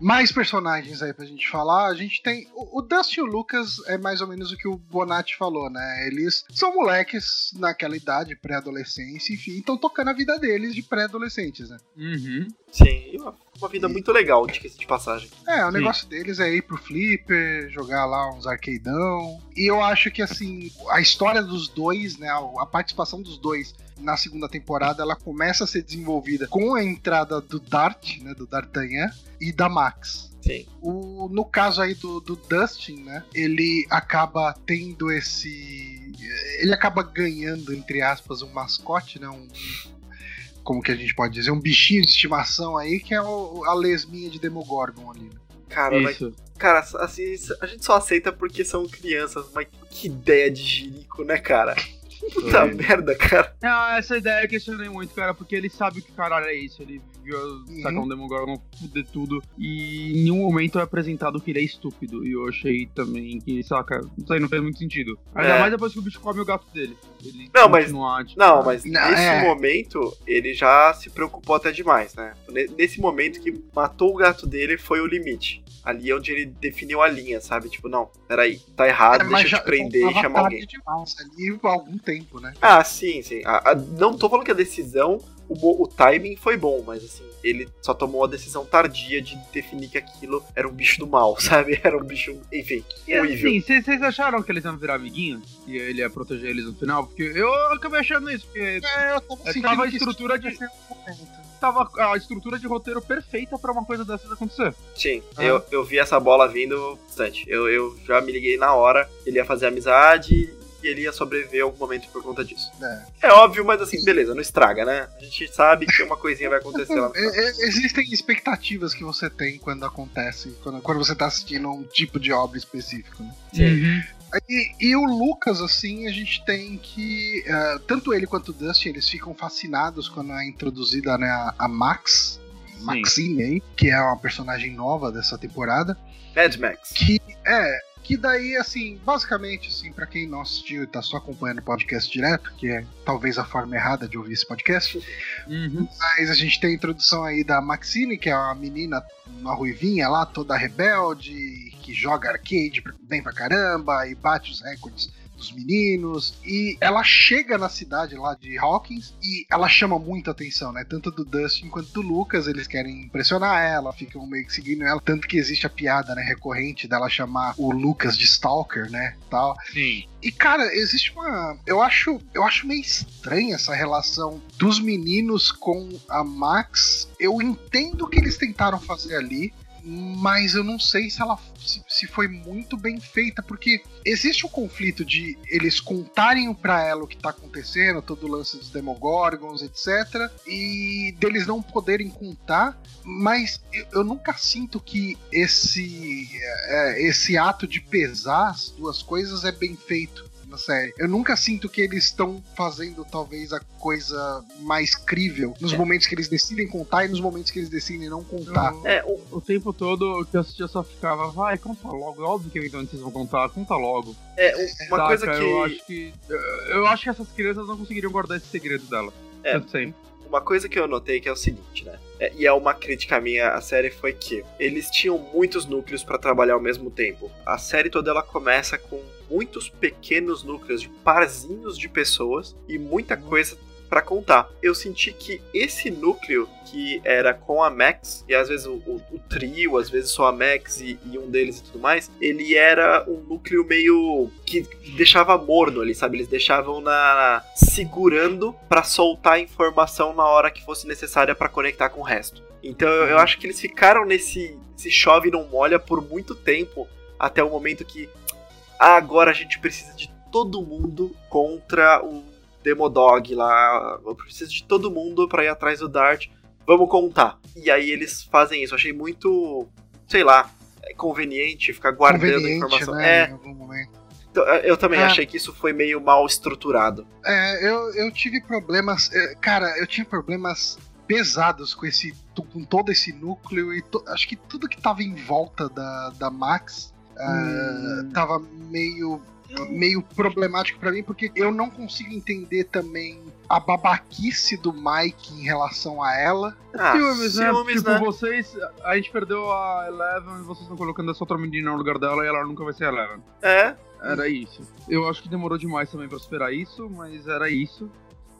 Mais personagens aí pra gente falar. A gente tem. O, o Dustin e o Lucas é mais ou menos o que o Bonatti falou, né? Eles são moleques naquela idade, pré-adolescência, enfim, estão tocando a vida deles de pré-adolescentes, né? Uhum. Sim, e uma, vida muito legal, diga-se de passagem. É, o Sim. negócio deles é ir pro Flipper, jogar lá uns arcadeão. E eu acho que, assim, a história dos dois, né? A, a participação dos dois na segunda temporada, ela começa a ser desenvolvida com a entrada do Dart, né? Do D'Artagnan e da Max. Sim. O, no caso aí do, do Dustin, né? Ele acaba tendo esse. Ele acaba ganhando, entre aspas, um mascote, né? Um. Como que a gente pode dizer? Um bichinho de estimação aí, que é o- a lesminha de Demogorgon ali. Cara, mas, Isso. cara, assim, a gente só aceita porque são crianças, mas que ideia de jirico, né, cara? Puta Foi. merda, cara. Ah, essa ideia eu questionei muito, cara, porque ele sabe que caralho é isso. Ele viu Uhum. sacar um Demogorgon fuder tudo. E em nenhum momento é apresentado que ele é estúpido. E eu achei também que, saca, isso aí não fez muito sentido. Ainda É. mais depois que o bicho come o gato dele. Ele Não, mas- tipo, Não, mas Não, nesse é. momento ele já se preocupou até demais, né? Ne- Nesse momento que matou o gato dele foi o limite. Ali é onde ele definiu a linha, sabe? Tipo, não, peraí, tá errado, É, deixa eu te prender e chamar alguém. demais ali há algum tempo, né? Ah, sim, sim. A- a- não tô falando que a decisão, o, o timing foi bom, mas assim, ele só tomou a decisão tardia de definir que aquilo era um bicho do mal, sabe? Era um bicho, enfim, E horrível. assim, vocês acharam que eles iam virar amiguinhos? E ele ia proteger eles no final? Porque eu acabei achando isso, porque É, eu tava É, sentindo tava a estrutura isso de- tava a estrutura de roteiro perfeita pra uma coisa dessas acontecer. Sim, Ah. eu, eu vi essa bola vindo bastante. Eu, eu já me liguei na hora, ele ia fazer amizade e ele ia sobreviver algum momento por conta disso. É. É óbvio, mas assim, beleza, não estraga, né? A gente sabe que uma coisinha vai acontecer lá no final. É, é, existem expectativas que você tem quando acontece, quando, quando você tá assistindo um tipo de obra específico, né? Sim. E, e o Lucas, assim, a gente tem que. eh, tanto ele quanto o Dustin, eles ficam fascinados quando é introduzida né, a, a Max, Sim. Maxine aí, que é uma personagem nova dessa temporada. Mad Max. Que é. Que daí, assim, basicamente, assim, para quem não assistiu e tá só acompanhando o podcast direto, que é talvez a forma errada de ouvir esse podcast, Uhum. mas a gente tem a introdução aí da Maxine, que é uma menina, uma ruivinha lá, toda rebelde, que joga arcade bem pra caramba e bate os recordes dos meninos. E ela chega na cidade lá de Hawkins e ela chama muita atenção, né? Tanto do Dustin quanto do Lucas, eles querem impressionar ela, ficam meio que seguindo ela. Tanto que existe a piada, né, recorrente dela chamar o Lucas de Stalker, né? Tal. Sim. E cara, existe uma, eu acho, eu acho meio estranha essa relação dos meninos com a Max. Eu entendo o que eles tentaram fazer ali, mas eu não sei se ela se, se foi muito bem feita, porque existe o conflito de eles contarem pra ela o que tá acontecendo, todo o lance dos Demogorgons, etc, e deles não poderem contar, mas eu, eu nunca sinto que esse é, esse ato de pesar as duas coisas é bem feito na série. Eu nunca sinto que eles estão fazendo talvez a coisa mais crível nos momentos que eles decidem contar e nos momentos que eles decidem não contar. É, o, O tempo todo que eu assistia só ficava, vai, conta logo. Óbvio que então vocês vão contar, conta logo. é, uma Saca? coisa que. Eu acho que. Eu, eu acho que essas crianças não conseguiriam guardar esse segredo dela. É. Sempre. Uma coisa que eu notei que é o seguinte, né? É, e é uma crítica minha à série foi que eles tinham muitos núcleos pra trabalhar ao mesmo tempo. A série toda ela começa com muitos pequenos núcleos de parzinhos de pessoas e muita coisa pra contar. Eu senti que esse núcleo que era com a Max e às vezes o, o- o trio, às vezes só a Max e, e um deles e tudo mais, ele era um núcleo meio que deixava morno ali, sabe? Eles deixavam na segurando pra soltar a informação na hora que fosse necessária pra conectar com o resto. Então eu, eu acho que eles ficaram nesse, nesse chove e não molha por muito tempo até o momento que agora a gente precisa de todo mundo contra o Demodog lá. Eu preciso de todo mundo pra ir atrás do Dart. Vamos contar. E aí eles fazem isso. Eu achei muito, sei lá, é conveniente ficar guardando a Conveniente, informação. né? É, Em algum momento. então, eu também É. achei que isso foi meio mal estruturado. É, eu, eu tive problemas. é, Cara, eu tinha problemas pesados com esse com todo esse núcleo e to- acho que tudo que tava em volta da, da Max ah, Hum. tava meio meio problemático pra mim, porque eu não consigo entender também a babaquice do Mike em relação a ela. Ah, Ciúmes, né? ciúmes, tipo, né? vocês. A gente perdeu a Eleven e vocês estão colocando essa outra menina no lugar dela e ela nunca vai ser a Eleven. É, Era isso. Eu acho que demorou demais também pra superar isso, mas era isso.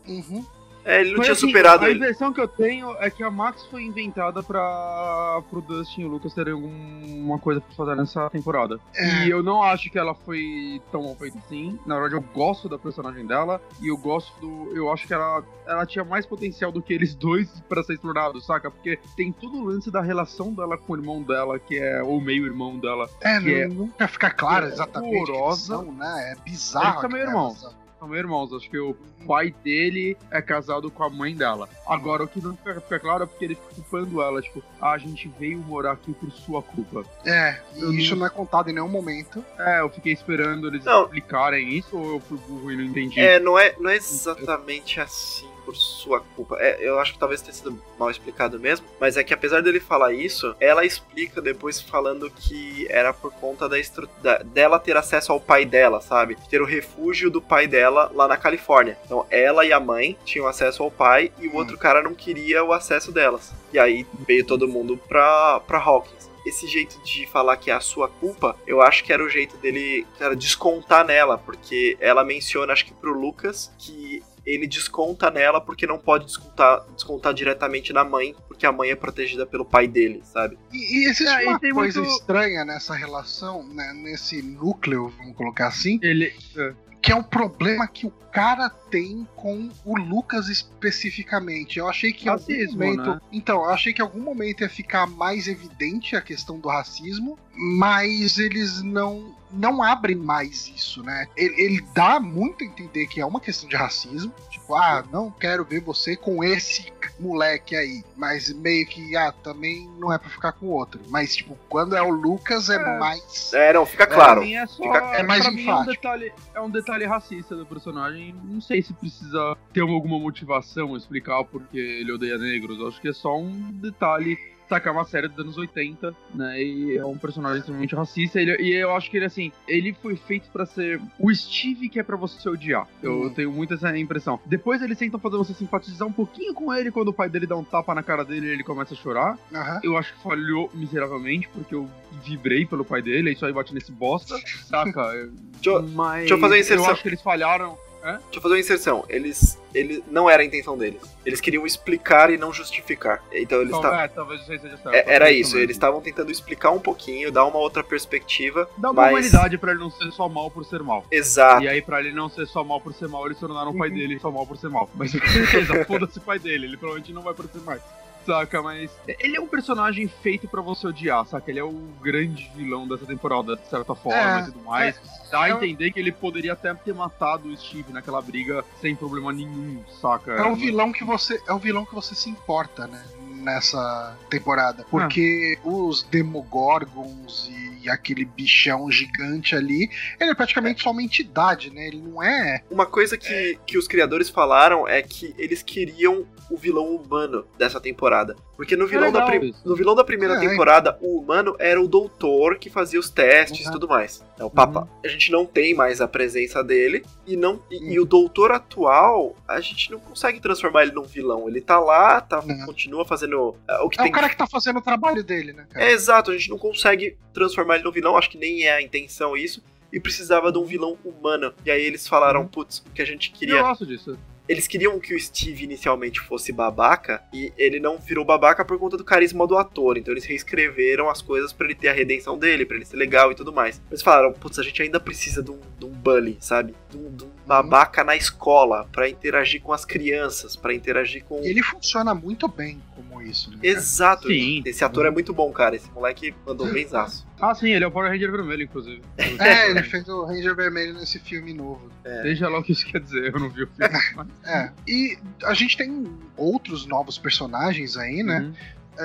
Uhum. É, ele não Mas, tinha assim, superado A ele. impressão que eu tenho é que a Max foi inventada pra pro Dustin e o Lucas terem alguma coisa pra fazer nessa temporada. É. E eu não acho que ela foi tão mal feita assim. Na verdade, eu gosto da personagem dela e eu gosto do. Eu acho que ela, ela tinha mais potencial do que eles dois pra ser explorado, saca? Porque tem todo o lance da relação dela com o irmão dela, que é o meio-irmão dela. É, Que é- nunca fica claro é exatamente. horrorosa. a relação, né? É bizarro. Eles são meio aquela irmãos. relação. São irmãos. Acho que o pai dele é casado com a mãe dela. Agora, o que não fica, fica claro é porque ele fica culpando ela. Tipo, ah, a gente veio morar aqui por sua culpa. É, e Eu isso não- não é contado em nenhum momento. É, eu fiquei esperando eles Não. explicarem isso ou eu fui burro e não entendi. É, não é, não é exatamente assim por sua culpa. É, eu acho que talvez tenha sido mal explicado mesmo, mas é que apesar dele falar isso, ela explica depois falando que era por conta da, estru- da- dela ter acesso ao pai dela, sabe? Ter o refúgio do pai dela lá na Califórnia. Então ela e a mãe tinham acesso ao pai e o outro cara não queria o acesso delas. E aí veio todo mundo pra, pra Hawkins esse jeito de falar que é a sua culpa, eu acho que era o jeito dele, cara, descontar nela, porque ela menciona, acho que pro Lucas, que ele desconta nela porque não pode descontar, descontar diretamente na mãe, porque a mãe é protegida pelo pai dele, sabe? E, e existe É, e uma tem coisa muito- estranha nessa relação, né, nesse núcleo, vamos colocar assim, Ele. é, que é um problema que o cara tem com o Lucas especificamente. Eu achei que em algum Racismo, momento. né? Então, eu achei que em algum momento ia ficar mais evidente a questão do racismo, mas eles não. Não abrem mais isso, né? Ele, ele dá muito a entender que é uma questão de racismo. Tipo, ah, não quero ver você com esse moleque aí. Mas meio que, ah, também não é pra ficar com outro. Mas, tipo, quando é o Lucas é, É. mais. É, não, fica claro. Pra mim é só. Fica- é mais pra mim é um, enfático. detalhe, é um detalhe racista do personagem. Não sei se precisa ter alguma motivação explicar porque ele odeia negros. Acho que é só um detalhe. Saca, é uma série dos anos 80, né? E é um personagem extremamente racista. Ele- e eu acho que ele, assim, ele foi feito pra ser o Steve que é pra você odiar. Eu Hum. tenho muito essa impressão. Depois eles tentam fazer você simpatizar um pouquinho com ele quando o pai dele dá um tapa na cara dele e ele começa a chorar. Aham. Eu acho que falhou miseravelmente, porque eu vibrei pelo pai dele, isso aí bate nesse bosta, saca? Deixa eu- Mas deixa eu fazer uma inserção. eu acho que eles falharam. Deixa eu fazer uma inserção. Eles, ele não era a intenção deles. Eles queriam explicar e não justificar. Então eles estavam. é, talvez seja certo. É, era talvez isso, eles estavam tentando explicar um pouquinho, dar uma outra perspectiva. Dá uma mas- humanidade pra ele não ser só mal por ser mal. Exato. E aí, pra ele não ser só mal por ser mal, eles tornaram o pai Uhum. dele só mal por ser mal. Mas certeza, foda-se o pai dele, ele provavelmente não vai aparecer mais. Saca, mas. Ele é um personagem feito pra você odiar, saca? Ele é o grande vilão dessa temporada, de certa forma É, e tudo mais. Dá a é- entender que ele poderia até ter matado o Steve naquela briga sem problema nenhum, saca? É o vilão que você é o vilão que você se importa, né? Nessa temporada, porque os Demogorgons e aquele bichão gigante ali, ele é praticamente só uma entidade, né? Ele não é. Uma coisa que, que os criadores falaram é que eles queriam o vilão humano dessa temporada. Porque no vilão, da, legal prim- no vilão da primeira É, temporada, o humano era o doutor que fazia os testes e Uhum. tudo mais. É o Papa. A gente não tem mais a presença dele. E, não, e, Uhum. e o doutor atual, a gente não consegue transformar ele num vilão. Ele tá lá, tá, Não. continua fazendo é, o que É tem o cara que tá fazendo o trabalho dele, né, cara? É exato, a gente não consegue transformar ele num vilão, acho que nem é a intenção isso. E precisava de um vilão humano. E aí eles falaram, Uhum. putz, o que a gente Eu queria. gosto disso. Eles queriam que o Steve inicialmente fosse babaca, e ele não virou babaca por conta do carisma do ator. Então eles reescreveram as coisas pra ele ter a redenção dele, pra ele ser legal e tudo mais. Eles falaram, putz, a gente ainda precisa de um, de um bully, sabe? De um, de um babaca na escola, pra interagir com as crianças, pra interagir com. Ele funciona muito bem como isso, né? Exato, Sim. esse ator é muito bom, cara. Esse moleque mandou benzaço. Ah, sim, ele é o Power Ranger vermelho, inclusive. É, ele fez o Ranger Vermelho nesse filme novo. Seja lá o que isso quer dizer, eu não vi o filme. mas- É. E a gente tem outros novos personagens aí, né? Uhum.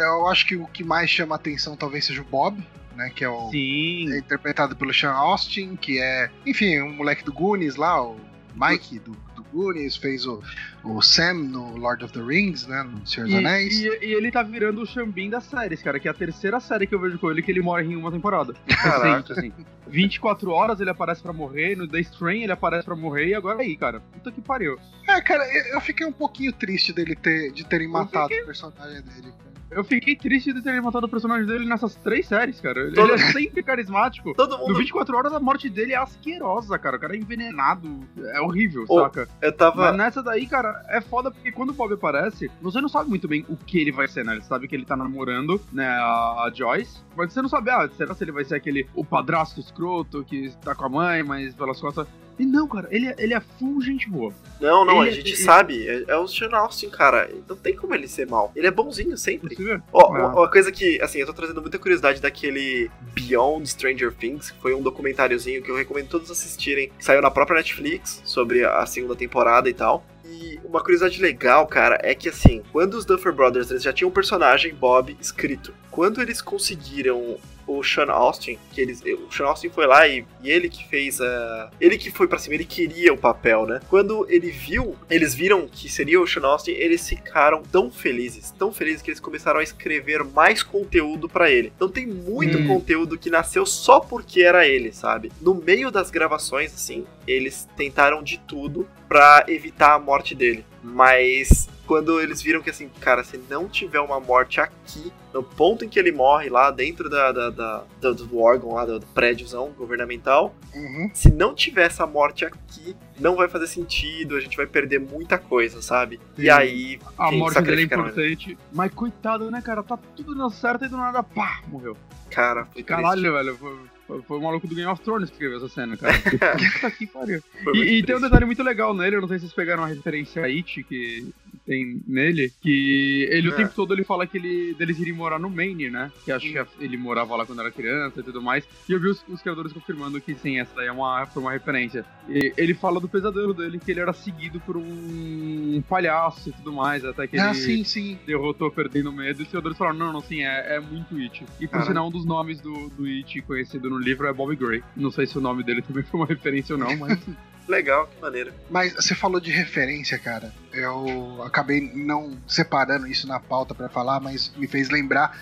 Eu acho que o que mais chama atenção talvez seja o Bob, né? Que é o. Sim. é interpretado pelo Sean Austin, que é, enfim, um moleque do Goonies lá, o Mike do, do Goonies, fez o, o Sam no Lord of the Rings, né? No Senhor dos E, Anéis. e, e ele tá virando o Xambin das séries, cara, que é a terceira série que eu vejo com ele que ele morre em uma temporada. Caraca. Recente, assim. 24 horas ele aparece pra morrer, no The Strain ele aparece pra morrer, e agora aí, cara. Puta que pariu. É, cara, eu, eu fiquei um pouquinho triste dele ter, de terem matado fiquei- o personagem dele. cara. Eu fiquei triste de terem matado o personagem dele nessas três séries, cara. Ele Todo- é sempre carismático. Todo No mundo. 24 horas a morte dele é asquerosa, cara. O cara é envenenado. É horrível, Ô, saca? Eu tava. Mas nessa daí, cara, é foda porque quando o Bob aparece, você não sabe muito bem o que ele vai ser, né? Você sabe que ele tá namorando, né, a a Joyce. Mas você não sabe, ah, será que ele vai ser aquele, o padrasto escroto que tá com a mãe, mas pelas costas... E não, cara, ele é, ele é full gente boa. Não, não, a Ele- gente ele- sabe. É, é o Sean Austin, cara. Não tem como ele ser mal. Ele é bonzinho sempre. Ó, Ah. uma, uma coisa que, assim, eu tô trazendo muita curiosidade daquele Beyond Stranger Things, que foi um documentáriozinho que eu recomendo todos assistirem, saiu na própria Netflix, sobre a segunda temporada e tal. E uma curiosidade legal, cara, é que assim, quando os Duffer Brothers eles já tinham um personagem, Bob, escrito. Quando eles conseguiram o Sean Austin, que eles, o Sean Austin foi lá e, e ele que fez a. Ele que foi pra cima, ele queria o papel, né? Quando ele viu, eles viram que seria o Sean Austin, eles ficaram tão felizes, tão felizes que eles começaram a escrever mais conteúdo pra ele. Então tem muito Hum. conteúdo que nasceu só porque era ele, sabe? No meio das gravações, assim, eles tentaram de tudo pra evitar a morte dele. Mas quando eles viram que assim, cara, se não tiver uma morte aqui, no ponto em que ele morre, lá dentro da, da- da- do, órgão lá, do, do prédiozão governamental, Uhum. se não tiver essa morte aqui, não vai fazer sentido, a gente vai perder muita coisa, sabe? E Sim. aí, A morte dele é ele? importante. Mas coitado, né, cara? Tá tudo dando certo e do nada, pá, morreu. Cara, foi triste. Caralho, velho. Foi, foi, o maluco do Game of Thrones que escreveu essa cena, cara. Puta que pariu. E, e tem um detalhe muito legal nele, eu não sei se vocês pegaram a referência a It que tem nele, que ele o É. tempo todo ele fala que ele, deles irem morar no Maine, né? Que acho que ele morava lá quando era criança e tudo mais. E eu vi os, os criadores confirmando que sim, essa daí é uma, foi uma referência. E ele fala do pesadelo dele, que ele era seguido por um palhaço e tudo mais, até que Ah, ele sim, sim. derrotou perdendo medo. E os criadores falaram, não, não, sim, é, é muito It. E por sinal, um dos nomes do, do It conhecido no livro é Bob Gray. Não sei se o nome dele também foi uma referência ou não, mas... Legal, que maneiro. Mas você falou de referência, cara. Eu acabei não separando isso na pauta pra falar, mas me fez lembrar.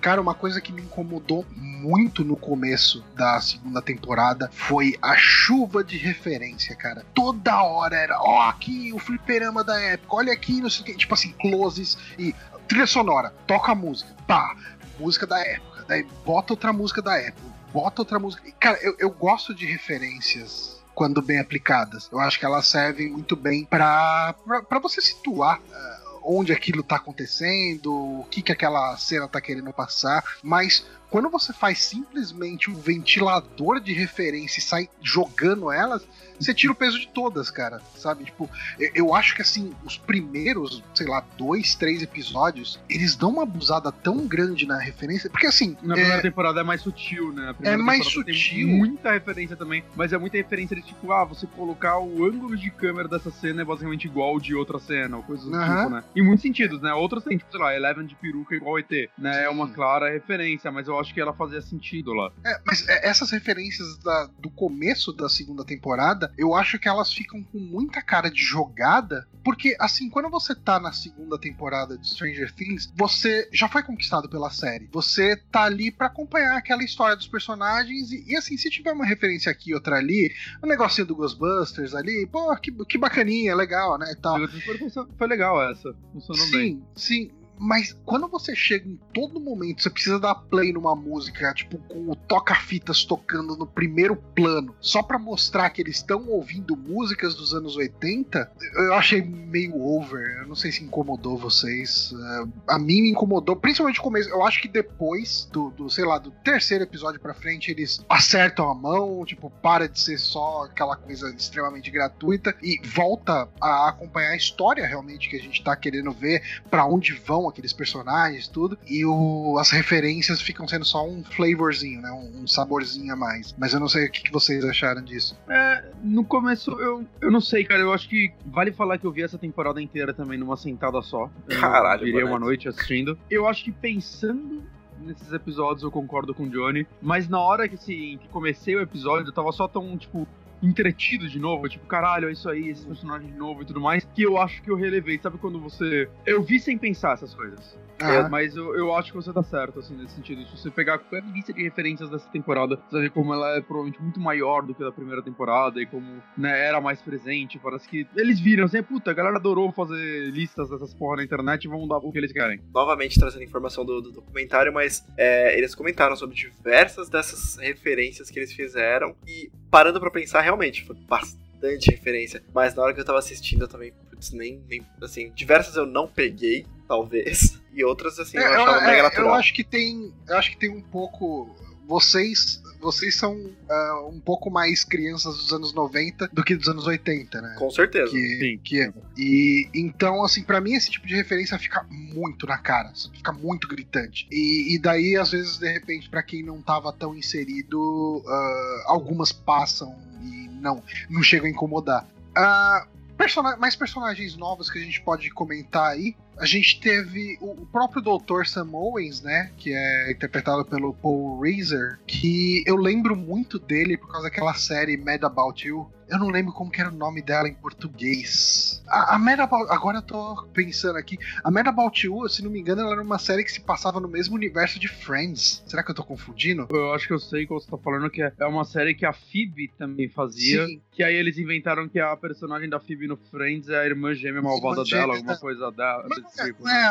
Cara, uma coisa que me incomodou muito no começo da segunda temporada foi a chuva de referência, cara. Toda hora era, ó, aqui o fliperama da época, olha aqui, não sei o que, tipo assim, closes e trilha sonora, toca a música, pá, música da época, daí bota outra música da época, bota outra música. Cara, eu, eu gosto de referências quando bem aplicadas. Eu acho que elas servem muito bem pra você situar ah, onde aquilo tá acontecendo, o que, que aquela cena tá querendo passar, mas quando você faz simplesmente um ventilador de referência e sai jogando elas, você tira o peso de todas, cara, sabe? Tipo, eu, acho que assim, os primeiros, sei lá, dois, três episódios, eles dão uma abusada tão grande na referência, porque assim, Na é, primeira temporada é mais sutil, né? É mais sutil. Tem muita referência também, mas é muita referência de tipo, ah, você colocar o ângulo de câmera dessa cena é basicamente igual ao de outra cena, ou coisas do Aham. tipo, né? Em muitos sentidos, né? Outras tem, tipo, sei lá, Eleven de peruca igual ET, né? É uma Sim. clara referência, mas eu acho que ela fazia sentido lá. É, mas é, essas referências da- do começo da segunda temporada, eu acho que elas ficam com muita cara de jogada, porque assim, quando você tá na segunda temporada de Stranger Things, você já foi conquistado pela série. Você tá ali pra acompanhar aquela história dos personagens e, e, assim, se tiver uma referência aqui e outra ali, um negocinho do Ghostbusters ali, pô, que, que bacaninha, legal, né, e tal. Foi, foi legal essa, funcionou bem. Sim, sim. Mas quando você chega em todo momento, você precisa dar play numa música, tipo, com o toca-fitas tocando no primeiro plano, só pra mostrar que eles estão ouvindo músicas dos anos 80, eu achei meio over. Eu não sei se incomodou vocês. É, a mim me incomodou, principalmente no começo. Eu acho que depois do, do, sei lá, do terceiro episódio pra frente, eles acertam a mão, tipo, para de ser só aquela coisa extremamente gratuita e volta a acompanhar a história realmente que a gente tá querendo ver pra onde vão aqueles personagens tudo e o, as referências ficam sendo só um flavorzinho, né, um, um saborzinho a mais. Mas eu não sei o que, que vocês acharam disso. É, no começo, eu, eu não sei, cara. Eu acho que vale falar que eu vi essa temporada inteira também numa sentada só. Eu Caralho, Virei uma noite assistindo. Eu acho que pensando nesses episódios eu concordo com o Johnny, mas na hora que, assim, que comecei o episódio, eu tava só tão, tipo, entretido de novo, tipo, caralho, é isso aí, esse personagem de novo e tudo mais, que eu acho que eu relevei. Sabe quando você. Eu vi sem pensar essas coisas. É, mas eu, eu acho que você tá certo, assim, nesse sentido. Se você pegar a lista de referências dessa temporada, você vai ver como ela é provavelmente muito maior do que a da primeira temporada e como né, era mais presente. Parece que eles viram assim, puta, a galera adorou fazer listas dessas porra na internet e vão dar o que eles querem. Novamente trazendo informação do, do documentário, mas é, eles comentaram sobre diversas dessas referências que eles fizeram e parando para pensar, realmente, foi bastante referência. Mas na hora que eu tava assistindo, eu também, putz, nem, nem, assim, diversas eu não peguei, talvez. E outras, assim, eu é, achava é, mega natural. Eu acho que tem. Eu acho que tem um pouco. Vocês vocês são uh, um pouco mais crianças dos anos 90 do que dos anos 80, né? Com certeza. Que, Sim. Que, e então, assim, para mim esse tipo de referência fica muito na cara, fica muito gritante. E, e daí, às vezes, de repente, para quem não tava tão inserido, uh, algumas passam e não, não chegam a incomodar. Uh, Persona mais personagens novos que a gente pode comentar aí. A gente teve o, próprio Dr. Sam Owens, né? Que é interpretado pelo Paul Reiser. Que eu lembro muito dele por causa daquela série Mad About You eu não lembro como era o nome dela em português. A, a Mad About, agora eu tô pensando aqui. A Mad About You, se não me engano, ela era uma série que se passava no mesmo universo de Friends. Será que eu tô confundindo? Eu acho que eu sei qual você tá falando, que é, é uma série que a Phoebe também fazia. Sim. Que aí eles inventaram que a personagem da Phoebe no Friends é a irmã gêmea malvada irmã dela, alguma coisa dela. Mas, tipo, é, né?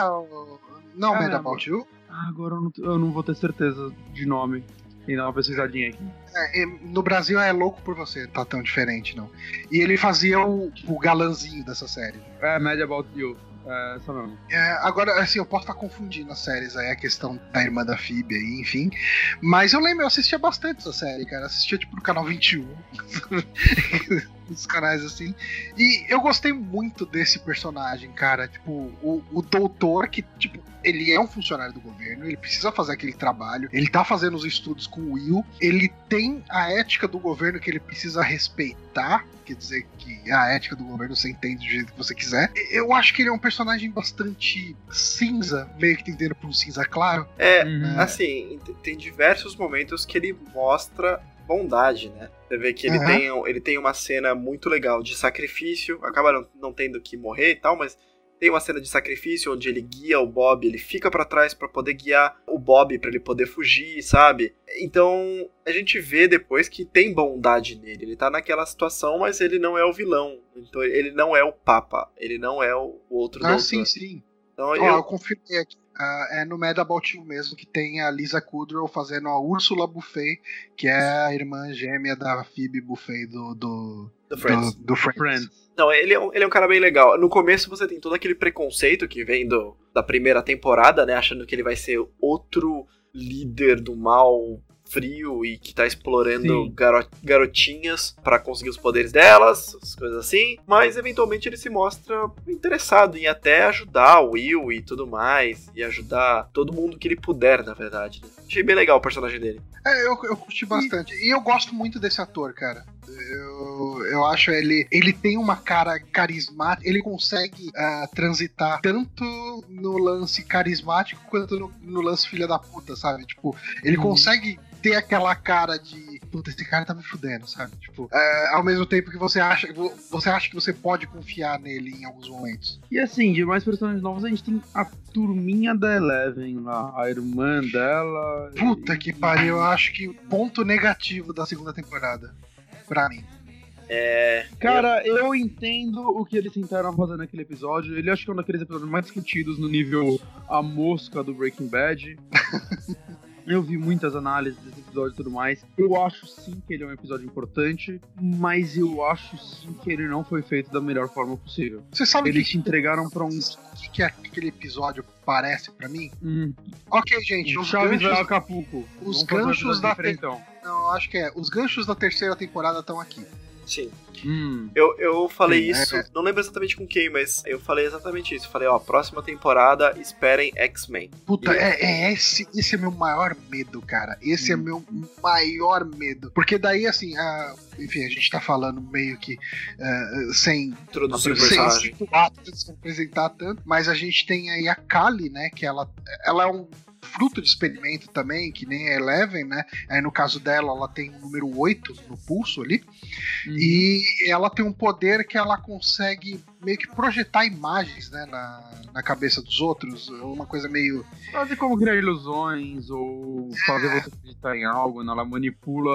Não, About You? Ah, agora eu não, eu não vou ter certeza de nome e dar uma pesquisadinha aqui. É, no Brasil é louco por você, tá tão diferente, não. E ele fazia o, o galanzinho dessa série. É, Mad About You. É, mesmo. É, agora, assim, eu posso estar confundindo as séries aí, a questão da irmã da Phoebe aí, enfim. Mas eu lembro, eu assistia bastante essa série, cara. Assistia, tipo, no canal 21. Os canais assim. E eu gostei muito desse personagem, cara. Tipo, o, o doutor que, tipo, ele é um funcionário do governo, ele precisa fazer aquele trabalho, ele tá fazendo os estudos com o Will, ele tem a ética do governo que ele precisa respeitar, quer dizer que a ética do governo você entende do jeito que você quiser. Eu acho que ele é um personagem bastante cinza, meio que tendendo pra um cinza claro. É, uhum. assim, tem diversos momentos que ele mostra bondade, né? Você vê que ele, uhum. tem, ele tem uma cena muito legal de sacrifício, acaba não, não tendo que morrer e tal, mas tem uma cena de sacrifício onde ele guia o Bob, ele fica para trás para poder guiar o Bob para ele poder fugir, sabe? Então a gente vê depois que tem bondade nele. Ele tá naquela situação, mas ele não é o vilão. Então ele não é o Papa, ele não é o outro Ah, sim, sim. Então, oh, eu... eu confirmei aqui. Uh, é no Mad About You mesmo que tem a Lisa Kudrow fazendo a Ursula Buffet, que é a irmã gêmea da Phoebe Buffet do, do, do Friends. Do, do Friends. Friends. Não, ele é, um, ele é um cara bem legal. No começo você tem todo aquele preconceito que vem do, da primeira temporada, né? Achando que ele vai ser outro líder do mal frio e que tá explorando garot garotinhas para conseguir os poderes delas, as coisas assim. Mas eventualmente ele se mostra interessado em até ajudar o Will e tudo mais. E ajudar todo mundo que ele puder, na verdade. Né? Achei bem legal o personagem dele. É, eu, eu curti bastante. E, e eu gosto muito desse ator, cara. Eu, eu acho ele. Ele tem uma cara carismática. Ele consegue uh, transitar tanto no lance carismático quanto no, no, lance filha da puta, sabe? Tipo, ele hum. consegue ter aquela cara de puta, esse cara tá me fudendo, sabe? Tipo, é, ao mesmo tempo que você acha, você acha que você pode confiar nele em alguns momentos. E assim, de mais personagens novos, a gente tem a turminha da Eleven lá, a irmã dela. Puta e... que pariu, eu acho que ponto negativo da segunda temporada, pra mim. É. Cara, eu... eu entendo o que eles tentaram fazer naquele episódio. Ele acho que é um daqueles episódios mais discutidos no nível A Mosca do Breaking Bad. Eu vi muitas análises desse episódio e tudo mais. Eu acho sim que ele é um episódio importante, mas eu acho sim que ele não foi feito da melhor forma possível. Você sabe Eles que, te entregaram pra um. O que, é aquele episódio parece para mim? Hum. Ok, gente. Os Chaves ganchos, Acapulco. Os ganchos da. Então. Não, acho que é. Os ganchos da terceira temporada estão aqui. Sim. Hum. Eu, eu falei Sim, isso, é, é. não lembro exatamente com quem, mas eu falei exatamente isso. Falei, ó, próxima temporada, esperem X-Men. Puta, é, é, esse, esse é meu maior medo, cara. Esse hum. é meu maior medo. Porque daí, assim, a, enfim, a gente tá falando meio que uh, sem introduzir personagem. Sem se apresentar tanto, mas a gente tem aí a Kali, né, que ela, ela é um fruto de experimento também, que nem a Eleven, né? Aí no caso dela, ela tem o número 8 no pulso ali. Uhum. E ela tem um poder que ela consegue meio que projetar imagens né, na, na cabeça dos outros. Uma coisa meio. Fazer como criar ilusões ou fazer é. você acreditar em algo, né? Ela manipula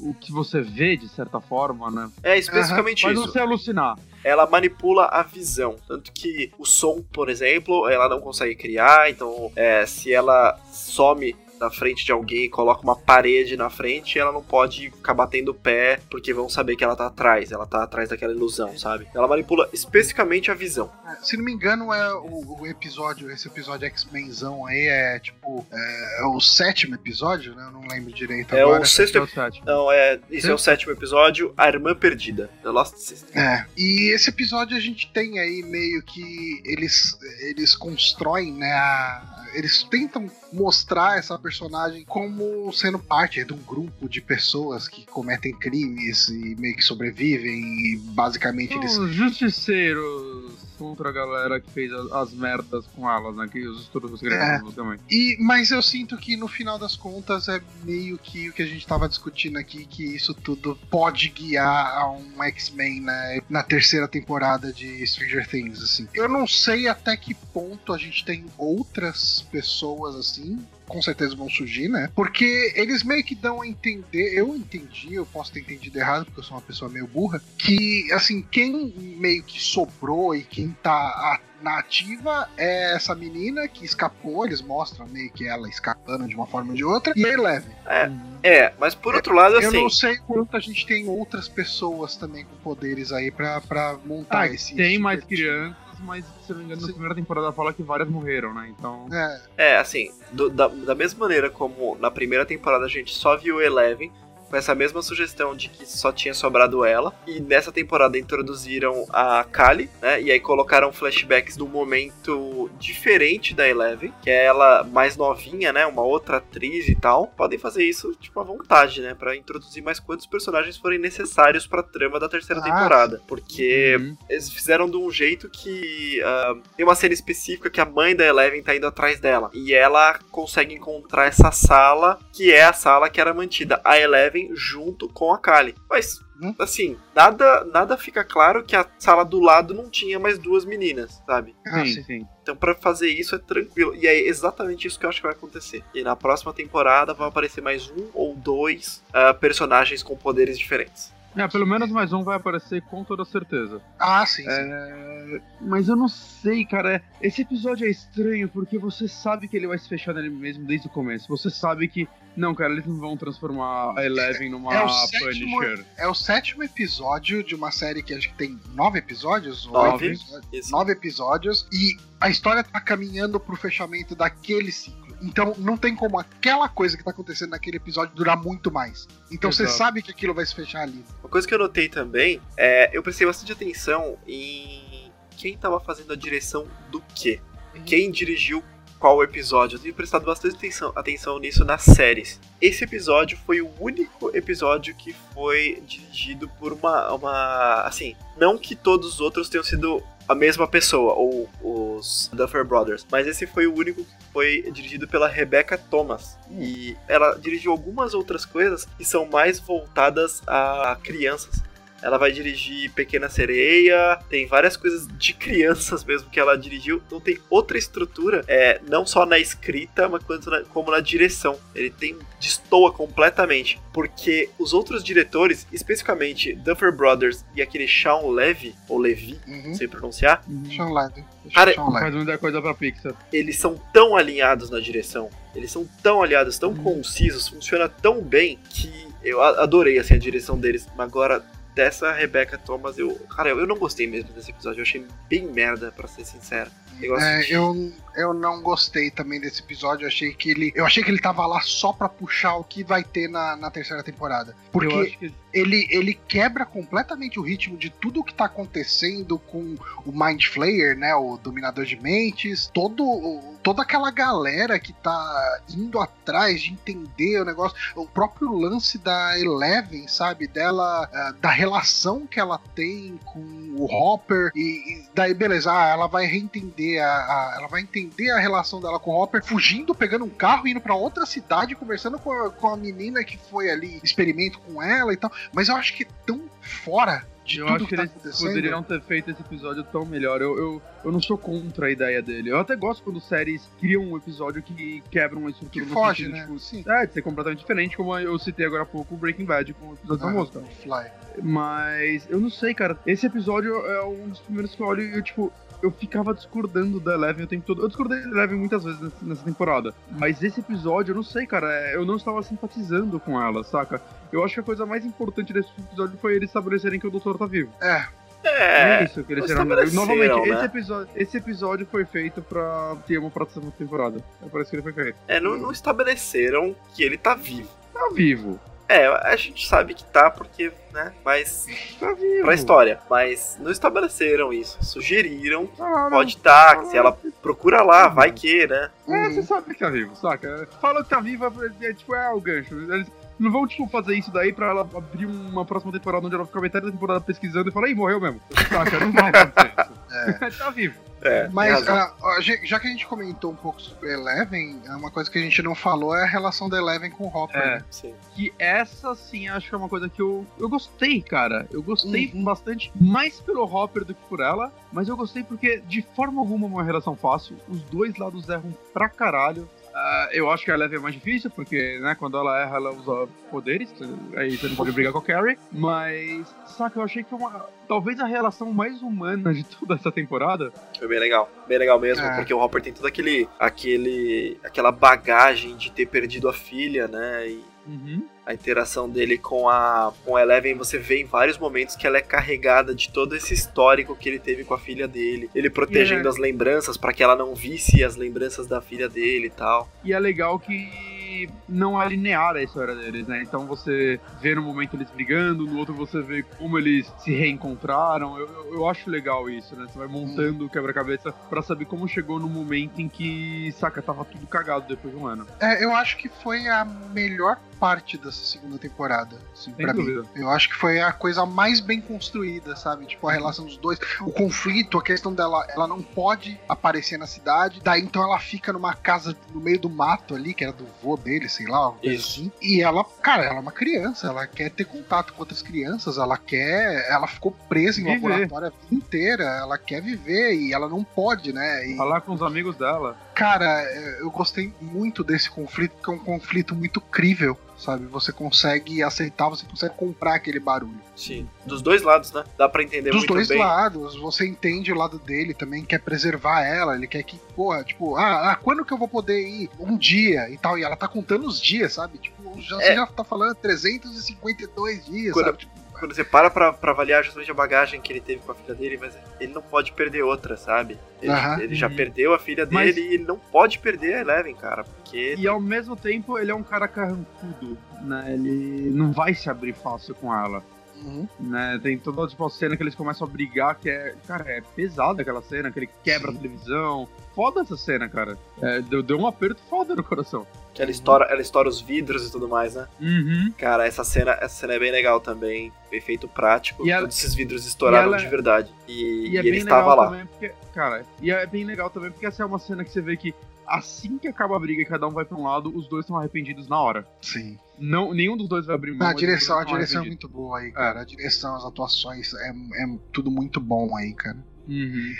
o que você vê de certa forma, né? É, especificamente uhum. isso. Faz você alucinar ela manipula a visão. Tanto que o som, por exemplo, ela não consegue criar, então é, se ela some na frente de alguém e coloca uma parede na frente, ela não pode ficar batendo o pé porque vão saber que ela tá atrás, ela tá atrás daquela ilusão, sabe? Ela manipula especificamente a visão. É, se não me engano, é o, o episódio, esse episódio X-Menzão aí é tipo é, é, o sétimo episódio, né? Eu não lembro direito é agora. O sexto, é o sétimo. Não, é, isso é o sétimo episódio, A Irmã Perdida, The Lost Sister. É. E esse episódio a gente tem aí meio que eles eles constroem, né, a, eles tentam mostrar essa personagem como sendo parte de um grupo de pessoas que cometem crimes e meio que sobrevivem e basicamente Os eles. Justiceiros contra a galera que fez as, merdas com elas, né? Que os estudos é. também. E, mas eu sinto que no final das contas é meio que o que a gente estava discutindo aqui, que isso tudo pode guiar a um X-Men né, na terceira temporada de Stranger Things, assim. Eu não sei até que ponto a gente tem outras pessoas assim com certeza vão surgir, né? Porque eles meio que dão a entender, eu entendi, eu posso ter entendido errado, porque eu sou uma pessoa meio burra, que, assim, quem meio que sobrou e quem tá na ativa é essa menina que escapou, eles mostram meio que ela escapando de uma forma ou de outra, e a Eleven. É, é mas por outro lado, assim. Eu não sei quanto a gente tem outras pessoas também com poderes aí pra, pra montar ah, esse. Tem mais crianças mas se não me engano, na primeira temporada fala que várias morreram, né? Então. É, é assim, do, da, da mesma maneira como na primeira temporada a gente só viu Eleven, com essa mesma sugestão de que só tinha sobrado ela. E nessa temporada introduziram a Kali, né? E aí colocaram flashbacks do momento diferente da Eleven, que é ela mais novinha, né? Uma outra atriz e tal. Podem fazer isso, tipo, à vontade, né? Pra introduzir mais quantos personagens forem necessários pra trama da terceira ah, temporada. Porque uhum. eles fizeram de um jeito que uh, tem uma cena específica que a mãe da Eleven tá indo atrás dela. E ela consegue encontrar essa sala, que é a sala que era mantida. A Eleven junto com a Kali. Mas, hum? assim, nada, nada fica claro que a sala do lado não tinha mais duas meninas, sabe? Ah, sim, sim. Então, para fazer isso é tranquilo. E é exatamente isso que eu acho que vai acontecer. E na próxima temporada vão aparecer mais um ou dois uh, personagens com poderes diferentes. É, pelo menos mais um vai aparecer com toda certeza. Ah, sim. sim. É... Mas eu não sei, cara. Esse episódio é estranho porque você sabe que ele vai se fechar nele mesmo desde o começo. Você sabe que. Não, cara, eles não vão transformar a Eleven numa é sétimo, Punisher. É o sétimo episódio de uma série que acho que tem nove episódios? Nove. Episódios, nove episódios. E a história tá caminhando pro fechamento daquele ciclo. Então não tem como aquela coisa que tá acontecendo naquele episódio durar muito mais. Então você sabe que aquilo vai se fechar ali. Uma coisa que eu notei também é eu prestei bastante atenção em quem tava fazendo a direção do quê. Uhum. Quem dirigiu qual episódio. Eu tenho prestado bastante atenção, atenção nisso nas séries. Esse episódio foi o único episódio que foi dirigido por uma, uma. Assim, não que todos os outros tenham sido a mesma pessoa, ou os Duffer Brothers. Mas esse foi o único que foi dirigido pela Rebecca Thomas. E ela dirigiu algumas outras coisas que são mais voltadas a crianças. Ela vai dirigir Pequena Sereia, tem várias coisas de crianças mesmo que ela dirigiu. Então tem outra estrutura, é, não só na escrita, mas na, como na direção. Ele tem destoa completamente, porque os outros diretores, especificamente Duffer Brothers e aquele Sean Levy, ou Levi, uhum. não sei pronunciar. Uhum. Sean Levy. Cara, faz muita coisa pra Pixar. Eles são tão alinhados na direção, eles são tão alinhados, tão uhum. concisos, funciona tão bem que eu adorei assim, a direção deles. Mas agora dessa Rebecca Thomas, eu. Cara, eu não gostei mesmo desse episódio. Eu achei bem merda, pra ser sincero. Eu, é, eu, eu não gostei também desse episódio. Eu achei que ele. Eu achei que ele tava lá só pra puxar o que vai ter na, na terceira temporada. Porque que... ele, ele quebra completamente o ritmo de tudo o que tá acontecendo com o Mind Flayer, né? O dominador de mentes. Todo, toda aquela galera que tá indo atrás de entender o negócio. O próprio lance da Eleven, sabe? Dela. Uh, da relação que ela tem com o Hopper. E, e daí, beleza, ah, ela vai reentender entender a, a, ela vai entender a relação dela com o Hopper, fugindo, pegando um carro, indo para outra cidade, conversando com a, com a menina que foi ali experimento com ela e tal. Mas eu acho que é tão fora de eu acho que, tá eles poderiam ter feito esse episódio tão melhor. Eu, eu, eu não sou contra a ideia dele. Eu até gosto quando séries criam um episódio que quebram uma estrutura Que foge, sentido, né? tipo, Sim. É, de ser completamente diferente, como eu citei agora há pouco o Breaking Bad com o episódio Ah, famoso, cara. Fly. Mas eu não sei, cara. Esse episódio é um dos primeiros que eu olho e eu, tipo, eu ficava discordando da Eleven o tempo todo. Eu discordei da Eleven muitas vezes nessa, temporada. Mas esse episódio, eu não sei, cara. é, Eu não estava simpatizando com ela, saca? Eu acho que a coisa mais importante desse episódio foi eles estabelecerem que o doutor tá vivo. É, É, É isso que eles estabeleceram, Novamente, né? esse, episódio, esse episódio foi feito pra ter uma próxima temporada. É por isso que ele foi feito. é não, não estabeleceram que ele tá vivo. Tá vivo. É, a gente sabe que tá porque, né, mas Tá vivo. pra história. Mas não estabeleceram isso. Sugeriram que Ah, pode estar, que se ela procura lá, vai que, né? É, Uhum. você sabe que tá vivo, saca? Fala que tá vivo, é, é, tipo, é o gancho. Eles não vão, tipo, fazer isso daí pra ela abrir uma próxima temporada onde ela fica metade da temporada pesquisando e falar, ih, morreu mesmo. Saca? Não vai acontecer isso. tá vivo. É, Mas ah, ó, já já que a gente comentou um pouco sobre Eleven, é uma coisa que a gente não falou é a relação da Eleven com o Hopper. É. né? Sim. Que essa, sim, acho que é uma coisa que eu, eu gostei, cara. Eu gostei Uhum. bastante, mais pelo Hopper do que por ela, mas eu gostei porque, de forma alguma, é uma relação fácil. Os dois lados erram pra caralho. Ah, eu acho que a Eleven é mais difícil, porque, né, quando ela erra, ela usa poderes. Aí você não pode brigar com a Carrie. Mas, saca, eu achei que foi uma. Talvez a relação mais humana de toda essa temporada. Foi bem legal. Bem legal mesmo, É. porque o Hopper tem todo aquele, aquele. aquela bagagem de ter perdido a filha, né? E Uhum. a interação dele com a, com a Eleven, você vê em vários momentos que ela é carregada de todo esse histórico que ele teve com a filha dele. Ele protegendo É. as lembranças para que ela não visse as lembranças da filha dele e tal. E é legal que não é linear a história deles, né? Então você vê no momento eles brigando, no outro você vê como eles se reencontraram. Eu, eu, eu acho legal isso, né? Você vai montando o quebra-cabeça pra saber como chegou no momento em que, saca, tava tudo cagado depois de um ano. É, eu acho que foi a melhor parte dessa segunda temporada, assim, pra mim. dúvida. Eu acho que foi a coisa mais bem construída, sabe? Tipo, a relação dos dois, o conflito, a questão dela, ela não pode aparecer na cidade, daí então ela fica numa casa no meio do mato ali, que era do vô dele, sei lá, assim. E ela, cara, ela é uma criança, ela quer ter contato com outras crianças, ela quer, ela ficou presa em Viver. laboratório a vida inteira, ela quer viver e ela não pode, né? E, Falar com os amigos dela. Cara, é, eu gostei muito desse conflito, porque é um conflito muito crível, sabe? Você consegue aceitar, você consegue comprar aquele barulho. Sim. Dos dois lados, né? Dá pra entender Dos muito dois bem. lados, você entende o lado dele também, quer preservar ela, ele quer que, porra, tipo, ah, ah, quando que eu vou poder ir? Um dia e tal, e ela tá contando os dias, sabe? Tipo, já, É. você já tá falando 352 dias, Quando- sabe? Tipo, Quando você para pra, pra avaliar justamente a bagagem que ele teve com a filha dele, mas ele não pode perder outra, sabe? Ele, Aham. ele já Uhum. perdeu a filha Mas- dele e ele não pode perder a Eleven, cara. Porque E ao mesmo tempo, ele é um cara carrancudo, né? Ele não vai se abrir fácil com ela. Uhum. né? Tem toda tipo, a cena que eles começam a brigar, que é. Cara, é pesada aquela cena, que ele quebra Sim. a televisão. Foda essa cena, cara. É, deu, deu um aperto foda no coração. que ela estoura, ela estoura os vidros e tudo mais, né? Uhum. Cara, essa cena, essa cena é bem legal também. Efeito prático. E ela- Todos esses vidros estouraram ela- de verdade. E, E é e ele estava lá. porque. Cara, e é bem legal também porque essa é uma cena que você vê que assim que acaba a briga e cada um vai pra um lado, os dois estão arrependidos na hora. Sim. Não, nenhum dos dois vai abrir mão. A direção, a direção é muito boa aí, cara. A direção, as atuações, é, é tudo muito bom aí, cara. Uhum.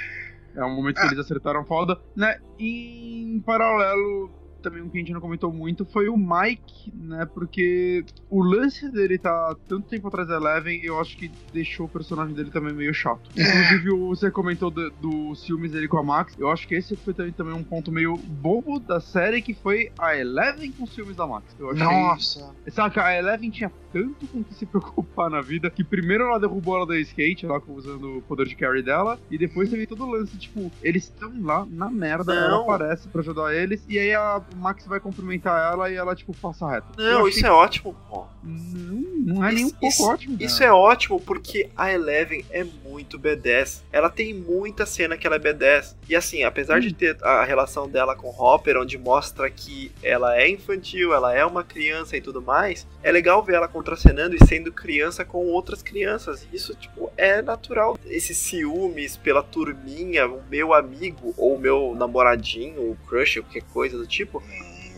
É um momento que eles acertaram foda, né? E em paralelo, também um que a gente não comentou muito foi o Mike, né? Porque o lance dele tá tanto tempo atrás da Eleven, eu acho que deixou o personagem dele também meio chato. Inclusive, o- você comentou do- dos ciúmes dele com a Max, eu acho que esse foi também, também um ponto meio bobo da série, que foi a Eleven com ciúmes da Max. Eu achei... Nossa. Saca, a Eleven tinha tanto com que se preocupar na vida que primeiro ela derrubou ela da skate, lá usando o poder de carry dela, e depois teve todo o lance, tipo, eles estão lá na merda, ela Não. aparece pra ajudar eles, e aí a o Max vai cumprimentar ela e ela, tipo, passa reto. Não, isso é ótimo, pô. Não, não é nem um Isso- pouco isso- ótimo. Isso cara. é ótimo porque a Eleven é muito B10. Ela tem muita cena que ela é B10. E assim, apesar de ter a relação dela com Hopper, onde mostra que ela é infantil, ela é uma criança e tudo mais, é legal ver ela contracenando e sendo criança com outras crianças. Isso, tipo, é natural. Esses ciúmes pela turminha, o meu amigo ou o meu namoradinho, o crush, qualquer coisa do tipo.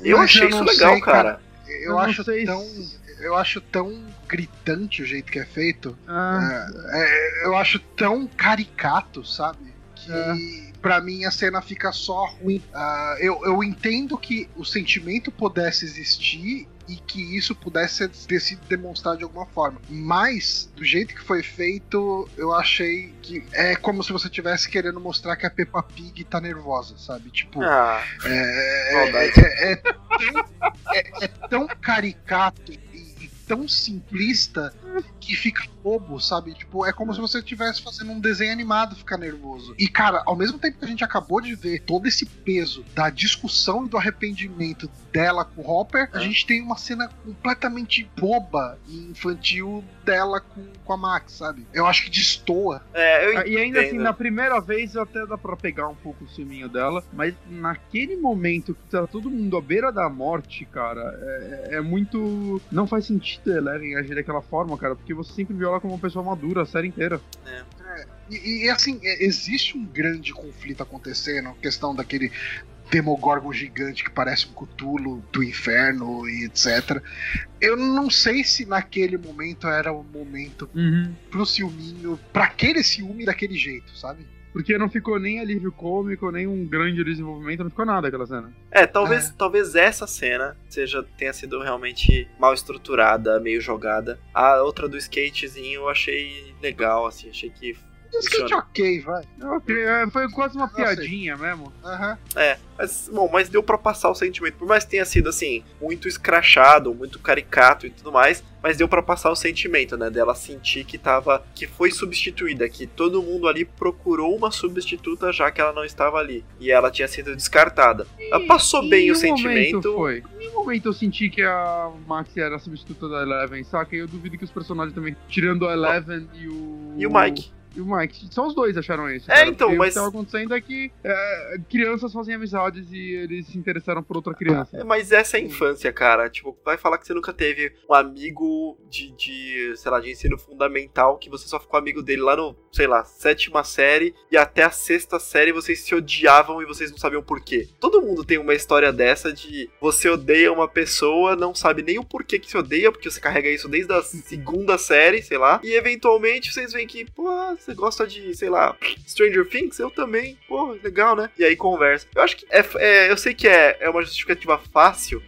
Eu Mas achei não isso legal, sei, cara. Eu, Eu não acho tão. se- Eu acho tão gritante o jeito que é feito. Ah, É, eu acho tão caricato, sabe? Que É. pra mim a cena fica só ruim. Ah, eu, eu entendo que o sentimento pudesse existir e que isso pudesse ter sido demonstrado de alguma forma. Mas, do jeito que foi feito, eu achei que é como se você estivesse querendo mostrar que a Peppa Pig tá nervosa, sabe? Tipo, Ah, é, é- é tão, é- é tão caricato tão simplista que fica bobo, sabe? Tipo, é como se você estivesse fazendo um desenho animado ficar nervoso. E, cara, ao mesmo tempo que a gente acabou de ver todo esse peso da discussão e do arrependimento dela com o Hopper, a É. gente tem uma cena completamente boba e infantil dela com, com a Max, sabe? Eu acho que destoa. é, eu E ainda assim, na primeira vez até dá pra pegar um pouco o ciúminho dela, mas naquele momento que tá todo mundo à beira da morte, cara, é, é muito. Não faz sentido a Eleven agir daquela forma, cara, porque você sempre viu ela como uma pessoa madura a série inteira. E, e, assim, é, existe um grande conflito acontecendo, a questão daquele Demogorgon gigante que parece um Cthulhu do inferno e etc. Eu não sei se naquele momento era o momento pro ciúminho, pra aquele ciúme daquele jeito, sabe? Porque não ficou nem alívio cômico, nem um grande desenvolvimento, não ficou nada aquela cena. É, talvez, É. talvez essa cena seja tenha sido realmente mal estruturada, meio jogada. A outra do skatezinho eu achei legal, assim, achei que O skate ok, vai. Ok, é, foi quase uma piadinha mesmo. Aham. É, mas, bom, mas deu pra passar o sentimento. Por mais que tenha sido, assim, muito escrachado, muito caricato e tudo mais, mas deu pra passar o sentimento, né? Dela sentir que tava. que foi substituída, que todo mundo ali procurou uma substituta já que ela não estava ali. E ela tinha sido descartada. Ela passou Em bem o um sentimento. Foi. Em um momento eu senti que a Max era a substituta da Eleven, saca? E eu duvido que os personagens também, tirando a Eleven e o. E o Mike. E o Mike. Só os dois acharam isso. É, cara, então, mas- O que tava acontecendo é que é, crianças fazem amizades e eles se interessaram por outra criança. É, Mas essa é a infância, cara. Tipo, vai falar que você nunca teve um amigo de, de, sei lá, de ensino fundamental que você só ficou amigo dele lá no, sei lá, sétima série e até a sexta série vocês se odiavam e vocês não sabiam por quê. Todo mundo tem uma história dessa de você odeia uma pessoa, não sabe nem o porquê que se odeia, porque você carrega isso desde a segunda série, sei lá, e eventualmente vocês veem que, pô, você gosta de, sei lá, Stranger Things? Eu também. Pô, legal, né? E aí conversa. Eu acho que é, é- eu sei que é, é uma justificativa fácil,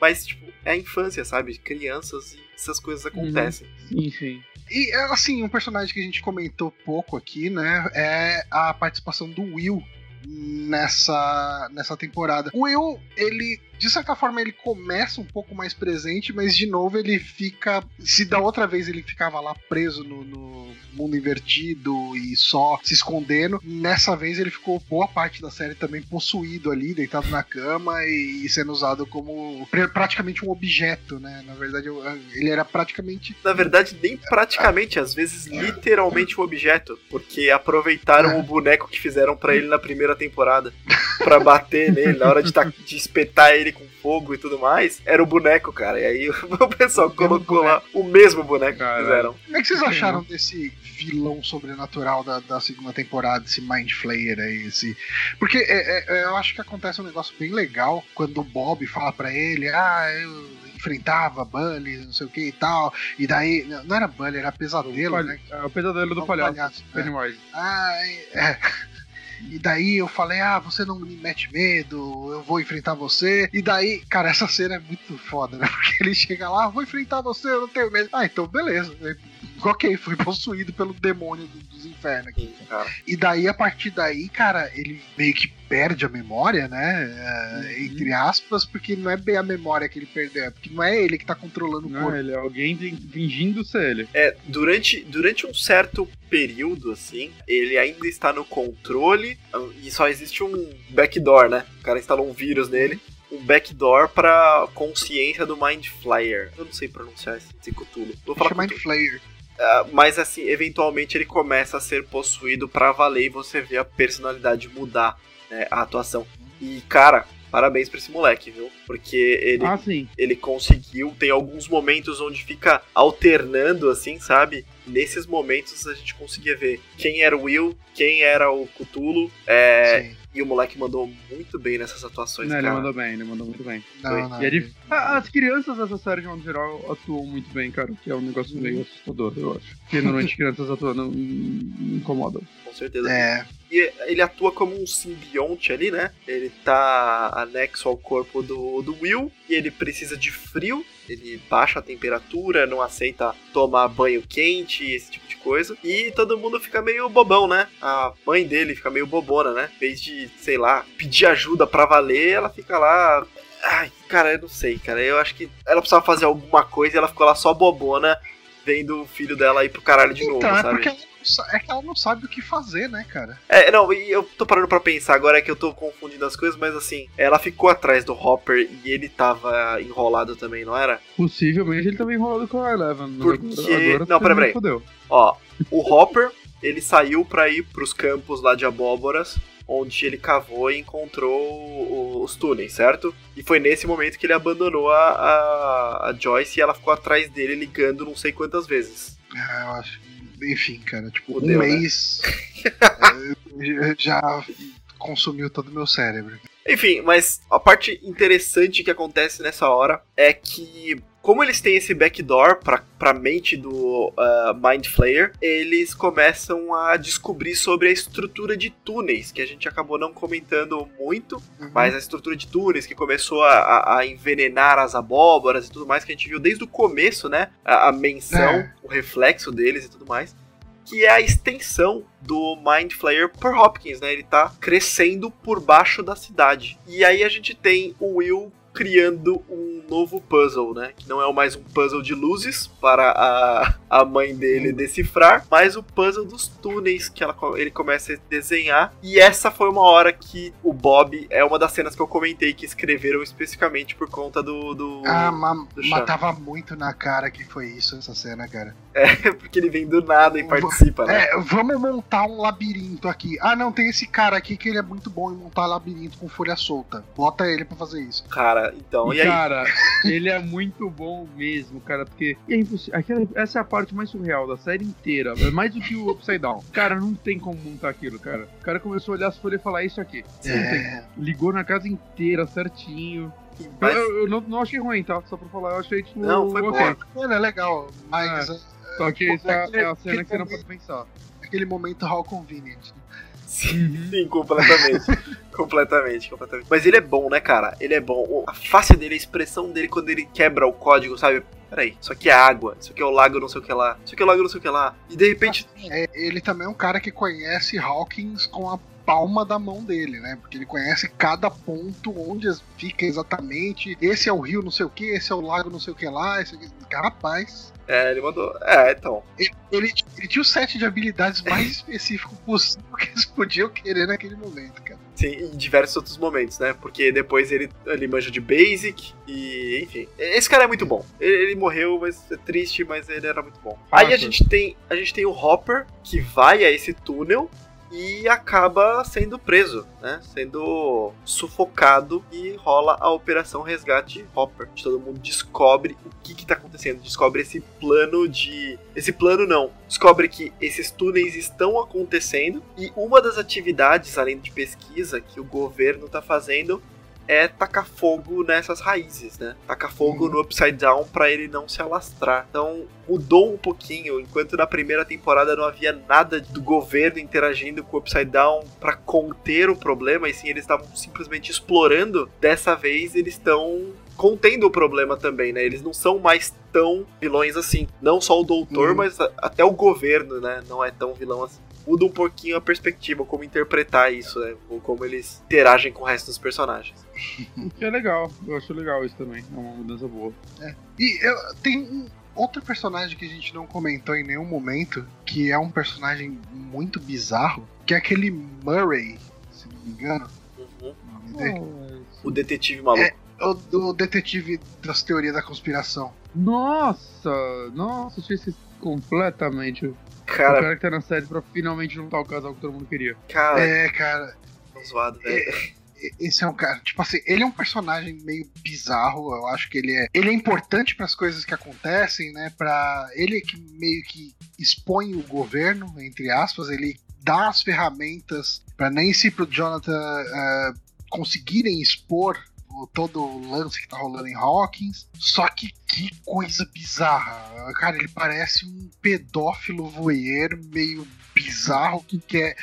mas, tipo, é a infância, sabe? Crianças e essas coisas acontecem. Enfim. E assim, um personagem que a gente comentou pouco aqui, né, é a participação do Will nessa, nessa temporada. O Will, ele, de certa forma, ele começa um pouco mais presente, mas de novo ele fica. Se da outra vez ele ficava lá preso no, no mundo invertido e só se escondendo, nessa vez ele ficou boa parte da série também possuído ali, deitado na cama e, sendo usado como pr- praticamente um objeto, né? Na verdade, ele era praticamente Na verdade, nem praticamente, às vezes literalmente um objeto, porque aproveitaram o boneco que fizeram pra ele na primeira temporada pra bater nele, na hora de, de espetar ele com fogo e tudo mais, era o boneco, cara. E aí o pessoal O mesmo colocou lá o mesmo boneco que Caralho. fizeram. Como é que vocês acharam desse vilão sobrenatural da, da segunda temporada, esse Mind Flayer aí? Esse... Porque é, é, eu acho que acontece um negócio bem legal quando o Bob fala pra ele: ah, eu enfrentava Bully, não sei o que e tal. E daí, não era Bully, era pesadelo, Palha- né? é, o pesadelo do Não, palhaço. palhaço, é. Pennywise. Ah, é. E daí eu falei, ah, você não me mete medo, eu vou enfrentar você. E daí, cara, essa cena é muito foda, né? Porque ele chega lá, vou enfrentar você, eu não tenho medo. Ah, então beleza. Ok, fui possuído pelo demônio do- dos infernos aqui. Cara. E daí, a partir daí, cara, ele meio que perde a memória, né? É, Uhum. Entre aspas, porque não é bem a memória que ele perdeu, é porque não é ele que tá controlando o Não, corpo. ele é alguém fin- fingindo ser ele. É, durante, durante um certo período, assim, ele ainda está no controle e só existe um backdoor, né? O cara instalou um vírus nele. um backdoor pra consciência do Mind Flyer. Eu não sei pronunciar esse, esse Cthulhu. Vou falar Mind Flayer. Uh, mas assim, eventualmente ele começa a ser possuído para valer e você vê a personalidade mudar, né, a atuação. E cara, parabéns pra esse moleque, viu? Porque ele, Ah, sim. ele conseguiu. Tem alguns momentos onde fica alternando, assim, sabe? Nesses momentos a gente conseguia ver quem era o Will, quem era o Cthulhu. É, Sim. e o moleque mandou muito bem nessas atuações, Não, ele cara. mandou bem, ele mandou muito bem. Não, não. E é dif- Ah, As crianças dessa série, de modo geral, atuam muito bem, cara. Que é um negócio meio assustador, eu acho. Porque normalmente crianças atuando incomodam. Com certeza. É, E ele atua como um simbionte ali, né? Ele tá anexo ao corpo do, do Will e ele precisa de frio. Ele baixa a temperatura, não aceita tomar banho quente, esse tipo de coisa. E todo mundo fica meio bobão, né? A mãe dele fica meio bobona, né? Em vez de, sei lá, pedir ajuda pra valer, ela fica lá. Ai, cara, eu não sei, cara. Eu acho que ela precisava fazer alguma coisa e ela ficou lá só bobona, vendo o filho dela ir pro caralho de novo, então, é sabe? porque ela não, é que ela não sabe o que fazer, né, cara? É, não, e eu tô parando pra pensar agora é que eu tô confundindo as coisas, mas assim, ela ficou atrás do Hopper e ele tava enrolado também, não era? Possivelmente ele também enrolado com a Eleven. mas Porque- Agora, agora Não, peraí. fodeu. Ó, o Hopper, ele saiu pra ir pros campos lá de abóboras, onde ele cavou e encontrou os túneis, certo? E foi nesse momento que ele abandonou a, a, a Joyce e ela ficou atrás dele ligando não sei quantas vezes. É, eu acho. Enfim, cara, tipo, Fudeu, um né? mês é, já consumiu todo o meu cérebro. Enfim, mas a parte interessante que acontece nessa hora é que, como eles têm esse backdoor pra, pra mente do ah, Mind Flayer, eles começam a descobrir sobre a estrutura de túneis, que a gente acabou não comentando muito, mas a estrutura de túneis que começou a, a- a envenenar as abóboras e tudo mais, que a gente viu desde o começo, né? A, a menção, É. o reflexo deles e tudo mais. Que é a extensão do Mind Flayer por Hopkins, né? Ele tá crescendo por baixo da cidade. E aí a gente tem o Will criando um novo puzzle, né? Que não é mais um puzzle de luzes para a, a mãe dele decifrar, mas o puzzle dos túneis que ela, ele começa a desenhar. E essa foi uma hora que o Bob é uma das cenas que eu comentei que escreveram especificamente por conta do. do Ah, ma do matava muito na cara que foi isso, essa cena, cara. porque ele vem do nada e participa, né? É, vamos montar um labirinto aqui. Ah, não, tem esse cara aqui que ele é muito bom em montar labirinto com folha solta. Bota ele pra fazer isso. Cara, então, E, e aí? cara, ele é muito bom mesmo, cara, porque é impossível. aquela- essa é a parte mais surreal da série inteira. É mais do que o Upside Down. Cara, não tem como montar aquilo, cara. O cara começou a olhar as folhas e falar "É isso aqui. É, Ligou na casa inteira certinho. Mas- Eu, eu não, não achei ruim, tá? Só pra falar, eu achei tipo. Não, foi ok. mano, é legal, mas é, Só que essa é, Aquele- a cena que você não pode pensar. aquele momento how convenient. né? Sim, sim, completamente. completamente, completamente. Mas ele é bom, né, cara? Ele é bom. A face dele, a expressão dele quando ele quebra o código, sabe? Peraí, isso aqui é água, isso aqui é o lago não sei o que lá, isso aqui é o lago não sei o que lá. E de repente. É, ele também é um cara que conhece Hawkins com a palma da mão dele, né? Porque ele conhece cada ponto onde fica exatamente. Esse é o rio não sei o que, esse é o lago não sei o que lá. Esse. Rapaz, É, ele mandou. É, então. ele, ele, ele tinha o set de habilidades mais específico possível que eles podiam querer naquele momento, cara. Sim, em diversos outros momentos, né? Porque depois ele, ele manja de basic e, enfim. Esse cara é muito bom. Ele, ele morreu, mas é triste, mas ele era muito bom. Aí a gente tem a gente tem o Hopper que vai a esse túnel e acaba sendo preso, né? Sendo sufocado e rola a operação resgate Hopper. Todo mundo descobre o que que tá acontecendo, descobre esse plano de esse plano não, descobre que esses túneis estão acontecendo e uma das atividades além de pesquisa que o governo tá fazendo é tacar fogo nessas raízes, né? Tacar fogo Uhum. no Upside Down pra ele não se alastrar. Então mudou um pouquinho, enquanto na primeira temporada não havia nada do governo interagindo com o Upside Down pra conter o problema, e sim eles estavam simplesmente explorando. Dessa vez eles estão contendo o problema também, né? Eles não são mais tão vilões assim. Não só o doutor, Uhum. mas até o governo, né? Não é tão vilão assim muda um pouquinho a perspectiva, como interpretar isso, né? Ou como eles interagem com o resto dos personagens. Que é legal, eu acho legal isso também. É uma mudança boa. E eu, tem um outro personagem que a gente não comentou em nenhum momento, que é um personagem muito bizarro, que é aquele Murray, se não me engano. Uhum. o nome dele. O detetive maluco. O, o detetive das teorias da conspiração. Nossa, nossa, tinha esquecido completamente. O Cara, cara que tá na série pra finalmente juntar o casal que todo mundo queria. cara, É, cara. tão zoado, velho. e- Esse é um cara, tipo assim, ele é um personagem meio bizarro. Eu acho que ele é, ele é importante para as coisas que acontecem, né? Para ele é que meio que expõe o governo, entre aspas, ele dá as ferramentas para Nancy e pro Jonathan eh, conseguirem expor o- todo o lance que tá rolando em Hawkins. Só que que coisa bizarra. Cara, ele parece um pedófilo voyeur meio bizarro que quer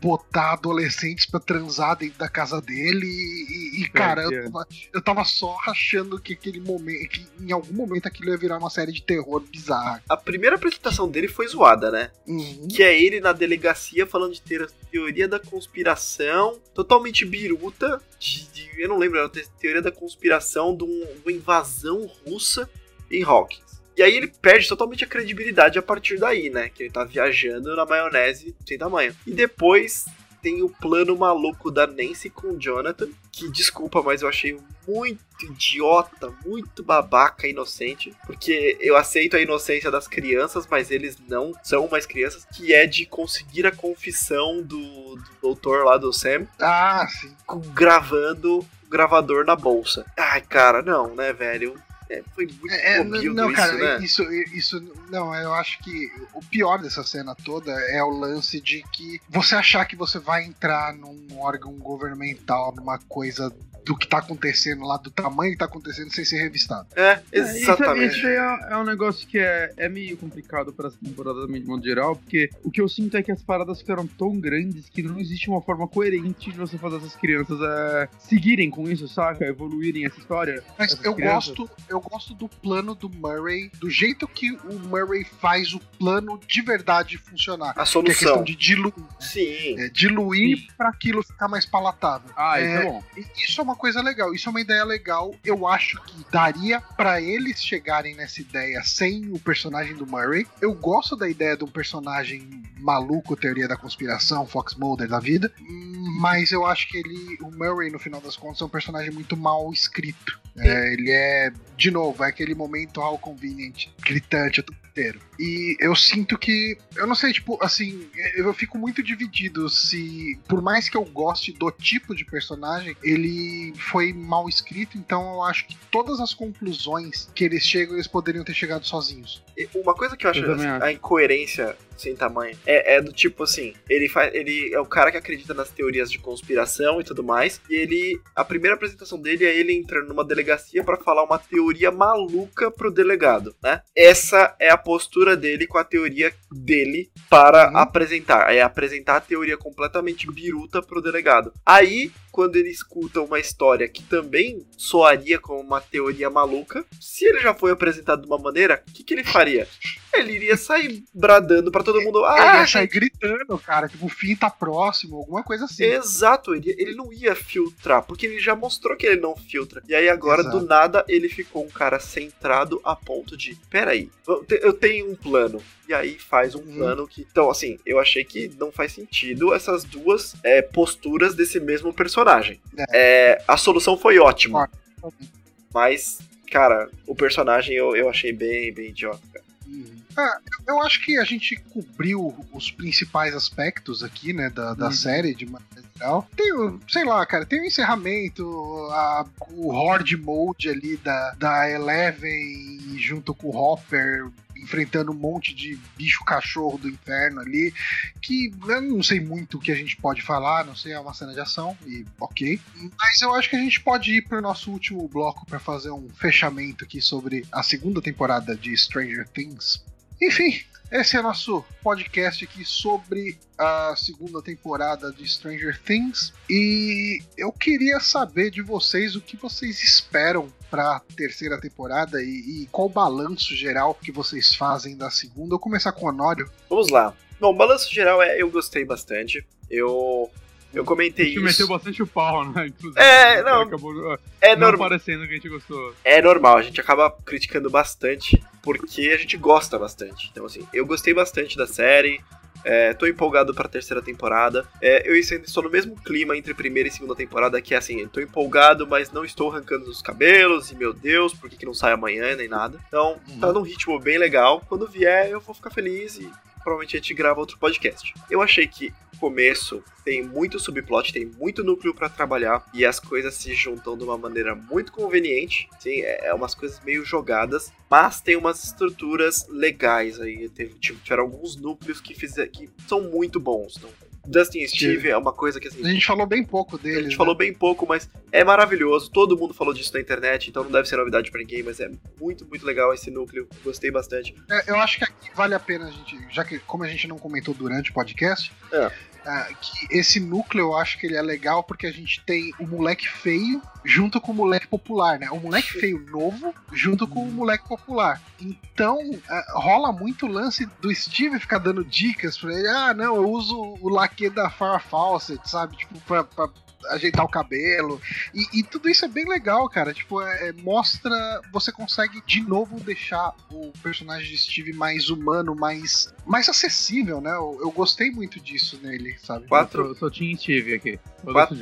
botar adolescentes pra transar dentro da casa dele e, e- cara, eu tava, eu tava só achando que aquele momento, que em algum momento aquilo ia virar uma série de terror bizarra. A primeira apresentação dele foi zoada, né? Uhum. Que é ele na delegacia falando de ter a teoria da conspiração, totalmente biruta. De, de- eu não lembro, era teoria da conspiração de um- uma invasão russa em Hawkins. E aí ele perde totalmente a credibilidade a partir daí, né? Que ele tá viajando na maionese sem tamanho. E depois tem o plano maluco da Nancy com o Jonathan, que desculpa, mas eu achei muito idiota, muito babaca, inocente, porque eu aceito a inocência das crianças, mas eles não são mais crianças, que é de conseguir a confissão do, do doutor lá do Sam, Ah, sim. com- gravando o gravador na bolsa. Ai, cara, não, né, velho? É, foi muito É, bobildo não, isso, cara, né? isso, isso. Não, eu acho que o pior dessa cena toda é o lance de que você achar que você vai entrar num órgão governamental, numa coisa do que tá acontecendo lá, do tamanho que tá acontecendo, sem ser revistado. É, É, isso- exatamente. Isso, daí é, é um negócio que é, é meio complicado para essa temporada de modo geral, porque o que eu sinto é que as paradas ficaram tão grandes que não existe uma forma coerente de você fazer essas crianças é, seguirem com isso, saca? Evoluírem essa história. Mas eu crianças. gosto, eu gosto do plano do Murray, do jeito que o Murray faz o plano de verdade funcionar. A Que é a questão solução. de diluir, Sim. é, diluir para aquilo ficar mais palatável. Ah, isso É, é bom. Isso é uma coisa legal, isso é uma ideia legal. Eu acho que daria pra eles chegarem nessa ideia sem o personagem do Murray. Eu gosto da ideia de um personagem maluco, teoria da conspiração, Fox Mulder da vida, mas eu acho que ele, o Murray, no final das contas, é um personagem muito mal escrito. É, ele é, de novo, é aquele momento how convenient, gritante o tempo inteiro. E eu sinto que, eu não sei, tipo, assim, eu fico muito dividido se, por mais que eu goste do tipo de personagem, ele foi mal escrito, então eu acho que todas as conclusões que eles chegam, eles poderiam ter chegado sozinhos. Uma coisa que eu acho, Eu assim, acho. a incoerência sem tamanho é, é do tipo assim, ele faz, ele é o cara que acredita nas teorias de conspiração e tudo mais, e ele a primeira apresentação dele é ele entrando numa delegacia pra falar uma teoria maluca pro delegado, né? Essa é a postura dele com a teoria dele para Uhum. apresentar, é apresentar a teoria completamente biruta pro delegado. Aí quando ele escuta uma história que também soaria como uma teoria maluca, se ele já foi apresentado de uma maneira, o que, que ele faria? Ele iria sair bradando pra todo mundo. ele Ah, ia sair gritando, cara, tipo, o fim tá próximo, alguma coisa assim. Exato, ele, ele não ia filtrar, porque ele já mostrou que ele não filtra. E aí agora, Exato. do nada, ele ficou um cara centrado a ponto de, peraí, eu te- eu tenho um plano. E aí faz um Uhum. plano que. Então, assim, eu achei que não faz sentido essas duas é, posturas desse mesmo personagem. É, a solução foi ótima. Mas, cara, o personagem eu, eu achei bem, bem idiota, cara. Ah, eu acho que a gente cobriu os principais aspectos aqui, né, da, da Uhum. série de maneira geral. Tem o, sei lá, cara, tem o encerramento, a- o Horde Mode ali da, da Eleven junto com o Hopper enfrentando um monte de bicho cachorro do inferno ali, que eu não sei muito o que a gente pode falar, não sei, é uma cena de ação e ok. Mas eu acho que a gente pode ir pro nosso último bloco para fazer um fechamento aqui sobre a segunda temporada de Stranger Things. Enfim, esse é nosso podcast aqui sobre a segunda temporada de Stranger Things. E eu queria saber de vocês o que vocês esperam para terceira temporada e, e qual o balanço geral que vocês fazem da segunda. Eu vou começar com o Honório. Vamos lá. Bom, balanço geral é eu gostei bastante. Eu. Eu A comentei gente isso. meteu bastante o pau, né? Inclusive, É, não. Acabou É, não normal, parecendo que a gente gostou. é normal, a gente acaba criticando bastante porque a gente gosta bastante. Então, assim, eu gostei bastante da série. É, tô empolgado pra terceira temporada. É, eu ainda estou no mesmo clima entre primeira e segunda temporada, que é assim, tô empolgado, mas não estou arrancando os cabelos, e meu Deus, por que, que não sai amanhã, nem nada. Então, uhum. tá num ritmo bem legal. Quando vier, eu vou ficar feliz e provavelmente a gente grava outro podcast. Eu achei que começo tem muito subplot, tem muito núcleo para trabalhar e as coisas se juntam de uma maneira muito conveniente. Sim, é, é umas coisas meio jogadas, mas tem umas estruturas legais aí. Teve, tipo, tiveram alguns núcleos que, fizer, que são muito bons. Então, Dustin e Steve é uma coisa que assim. A gente falou bem pouco deles. A gente né? falou bem pouco, mas é maravilhoso. Todo mundo falou disso na internet, então não deve ser novidade para ninguém, mas é muito, muito legal esse núcleo. Gostei bastante. É, eu acho que aqui vale a pena a gente, já que como a gente não comentou durante o podcast, é. Que esse núcleo eu acho que ele é legal porque a gente tem o moleque feio junto com o moleque popular, né? O moleque feio novo junto com o moleque popular. Então rola muito o lance do Steve ficar dando dicas pra ele. Ah, não, eu uso o laque da Farrah Fawcett, sabe? Tipo, pra, pra ajeitar o cabelo. E, e, tudo isso é bem legal, cara. Tipo, é, é, mostra. Você consegue de novo deixar o personagem de Steve mais humano, mais, mais acessível, né? Eu, eu gostei muito disso nele, sabe? Quatro. Eu sou, sou Team Steve aqui. Quatro,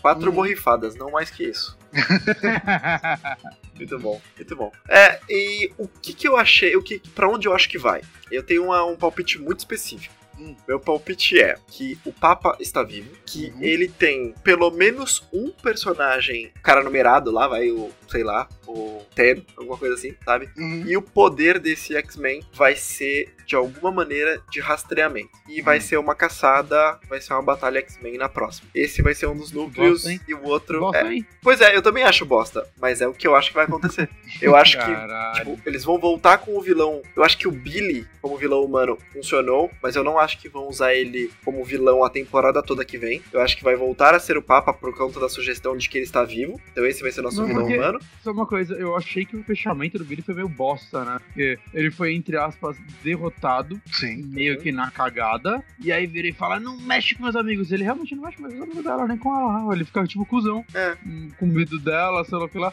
Quatro hum. borrifadas, não mais que isso. muito bom, muito bom. É, e o que, que eu achei, o que, para onde eu acho que vai? Eu tenho uma, um palpite muito específico. Hum. Meu palpite é que o Papa está vivo, que uhum. ele tem pelo menos um personagem, cara numerado lá, vai o, sei lá, o Ted, alguma coisa assim, sabe? Uhum. E o poder desse X-Men vai ser de alguma maneira de rastreamento. E vai uhum. ser uma caçada, vai ser uma batalha X-Men na próxima. Esse vai ser um dos núcleos bosta, e o outro bosta, é. Hein? Pois é, eu também acho bosta, mas é o que eu acho que vai acontecer. eu acho que tipo, eles vão voltar com o vilão. Eu acho que o Billy como vilão humano funcionou, mas eu não acho acho que vão usar ele como vilão a temporada toda que vem. Eu acho que vai voltar a ser o Papa por conta da sugestão de que ele está vivo. Então esse vai ser nosso Não, vilão porque, humano. Só uma coisa, eu achei que o fechamento do Billy foi meio bosta, né? Porque ele foi, entre aspas, derrotado. Sim. Meio que na cagada. E aí vira e fala: não mexe com meus amigos. Ele realmente não mexe com os amigos dela, nem com ela. Ele fica tipo cuzão. É. Com medo dela, sei lá o que lá.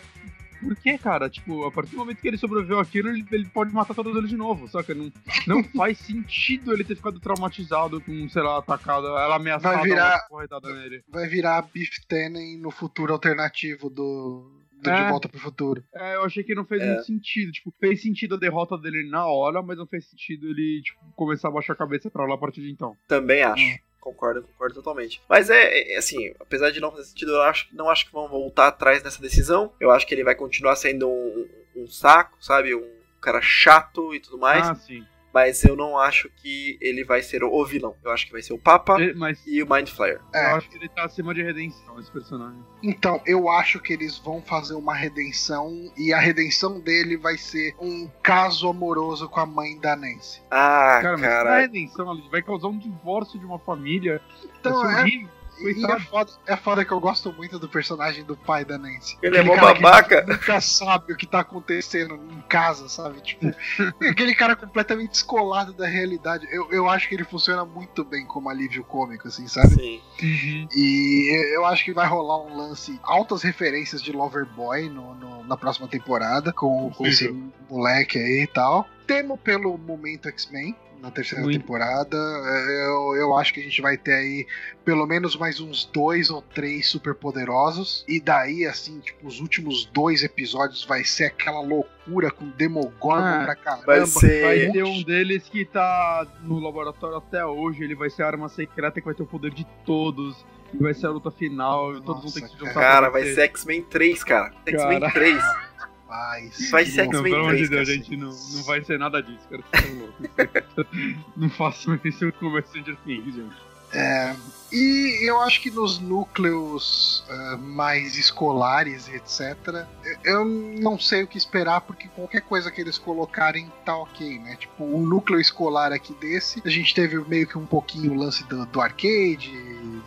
Por que, cara? Tipo, a partir do momento que ele sobreviveu àquilo, ele, ele pode matar todos eles de novo. Só que não, não faz sentido ele ter ficado traumatizado com, sei lá, atacado, ela ameaçada vai virar, nele. Vai virar Beef Tannen no futuro alternativo do, do é, De Volta pro Futuro. É, eu achei que não fez é. muito sentido. Tipo, fez sentido a derrota dele na hora, mas não fez sentido ele, tipo, começar a baixar a cabeça pra lá a partir de então. Também acho. Hum concordo, concordo totalmente. Mas é, é, assim, apesar de não fazer sentido, eu acho, não acho que vão voltar atrás nessa decisão. Eu acho que ele vai continuar sendo um, um saco, sabe? Um cara chato e tudo mais. Ah, sim mas eu não acho que ele vai ser o vilão. Eu acho que vai ser o Papa mas... e o Mind Flayer. É. Eu acho que ele tá acima de redenção, esse personagem. Então, eu acho que eles vão fazer uma redenção e a redenção dele vai ser um caso amoroso com a mãe da Nancy. Ah, cara. cara. Mas a redenção ele vai causar um divórcio de uma família. Então, é, e é foda, é foda que eu gosto muito do personagem do pai da Nancy. Ele é mó babaca. Nunca sabe o que tá acontecendo em casa, sabe? Tipo, aquele cara completamente descolado da realidade. Eu, eu acho que ele funciona muito bem como alívio cômico, assim, sabe? Sim. Uhum. E eu acho que vai rolar um lance, altas referências de Loverboy no, no, na próxima temporada, com, com esse moleque aí e tal. Temo pelo momento X-Men, na terceira Muito. temporada. É, eu, eu acho que a gente vai ter aí pelo menos mais uns dois ou três super poderosos. E daí, assim, tipo, os últimos dois episódios vai ser aquela loucura com Demogorgon ah, pra caramba. Vai, ser... vai ter um deles que tá no laboratório até hoje. Ele vai ser a arma secreta que vai ter o poder de todos. E vai ser a luta final. Nossa, todos vão ter que se juntar. Cara, vai ser X-Men 3, cara. X-Men 3. Rapaz. Vai ser X-Men 3. Pelo amor de Deus, gente, não, não vai ser nada disso, cara. Vocês não façam isso com o Stranger Things, gente. É, e eu acho que nos núcleos uh, mais escolares, etc., eu não sei o que esperar, porque qualquer coisa que eles colocarem tá ok, né? Tipo, um núcleo escolar aqui desse, a gente teve meio que um pouquinho o lance do, do arcade,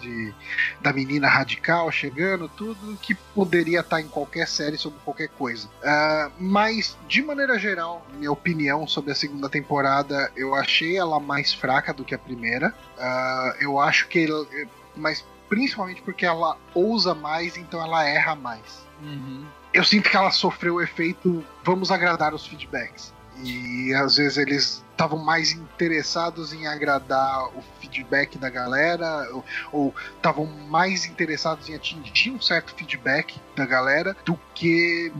de, da menina radical chegando, tudo que poderia estar tá em qualquer série sobre qualquer coisa. Uh, mas, de maneira geral, minha opinião sobre a segunda temporada, eu achei ela mais fraca do que a primeira. Uh, eu acho que. Mas principalmente porque ela ousa mais, então ela erra mais. Uhum. Eu sinto que ela sofreu o efeito vamos agradar os feedbacks. E às vezes eles estavam mais interessados em agradar o feedback da galera, ou estavam mais interessados em atingir um certo feedback da galera do que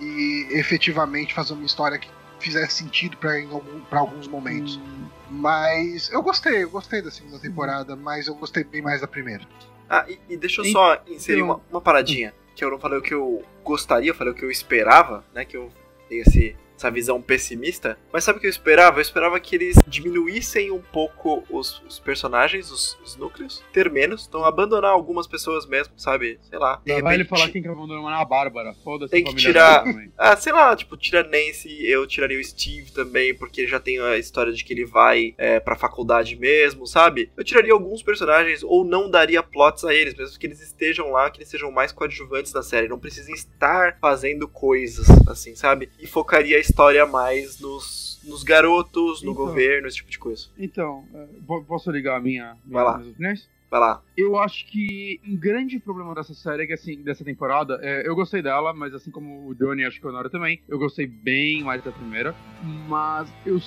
e, efetivamente fazer uma história que fizesse sentido para alguns momentos. Hum. Mas eu gostei, eu gostei da segunda temporada, mas eu gostei bem mais da primeira. Ah, e, e deixa eu só inserir uma, uma paradinha. Que eu não falei o que eu gostaria, eu falei o que eu esperava, né? Que eu dei esse essa visão pessimista. Mas sabe o que eu esperava? Eu esperava que eles diminuíssem um pouco os, os personagens, os, os, núcleos, ter menos, então abandonar algumas pessoas mesmo, sabe? Sei lá. Repente, vai ele falar quem que abandonar a Bárbara. Foda-se. Tem que tirar. Ah, sei lá, tipo, tira Nancy, eu tiraria o Steve também, porque já tem a história de que ele vai é, pra faculdade mesmo, sabe? Eu tiraria alguns personagens ou não daria plots a eles, mesmo que eles estejam lá, que eles sejam mais coadjuvantes da série. Não precisem estar fazendo coisas, assim, sabe? E focaria história mais nos, nos garotos, no então, governo, esse tipo de coisa. Então, é, posso ligar a minha, minha Vai lá. opiniões? Vai lá. Eu acho que um grande problema dessa série é que, assim, dessa temporada, é, eu gostei dela, mas assim como o Johnny, acho que o Nora também, eu gostei bem mais da primeira, mas eu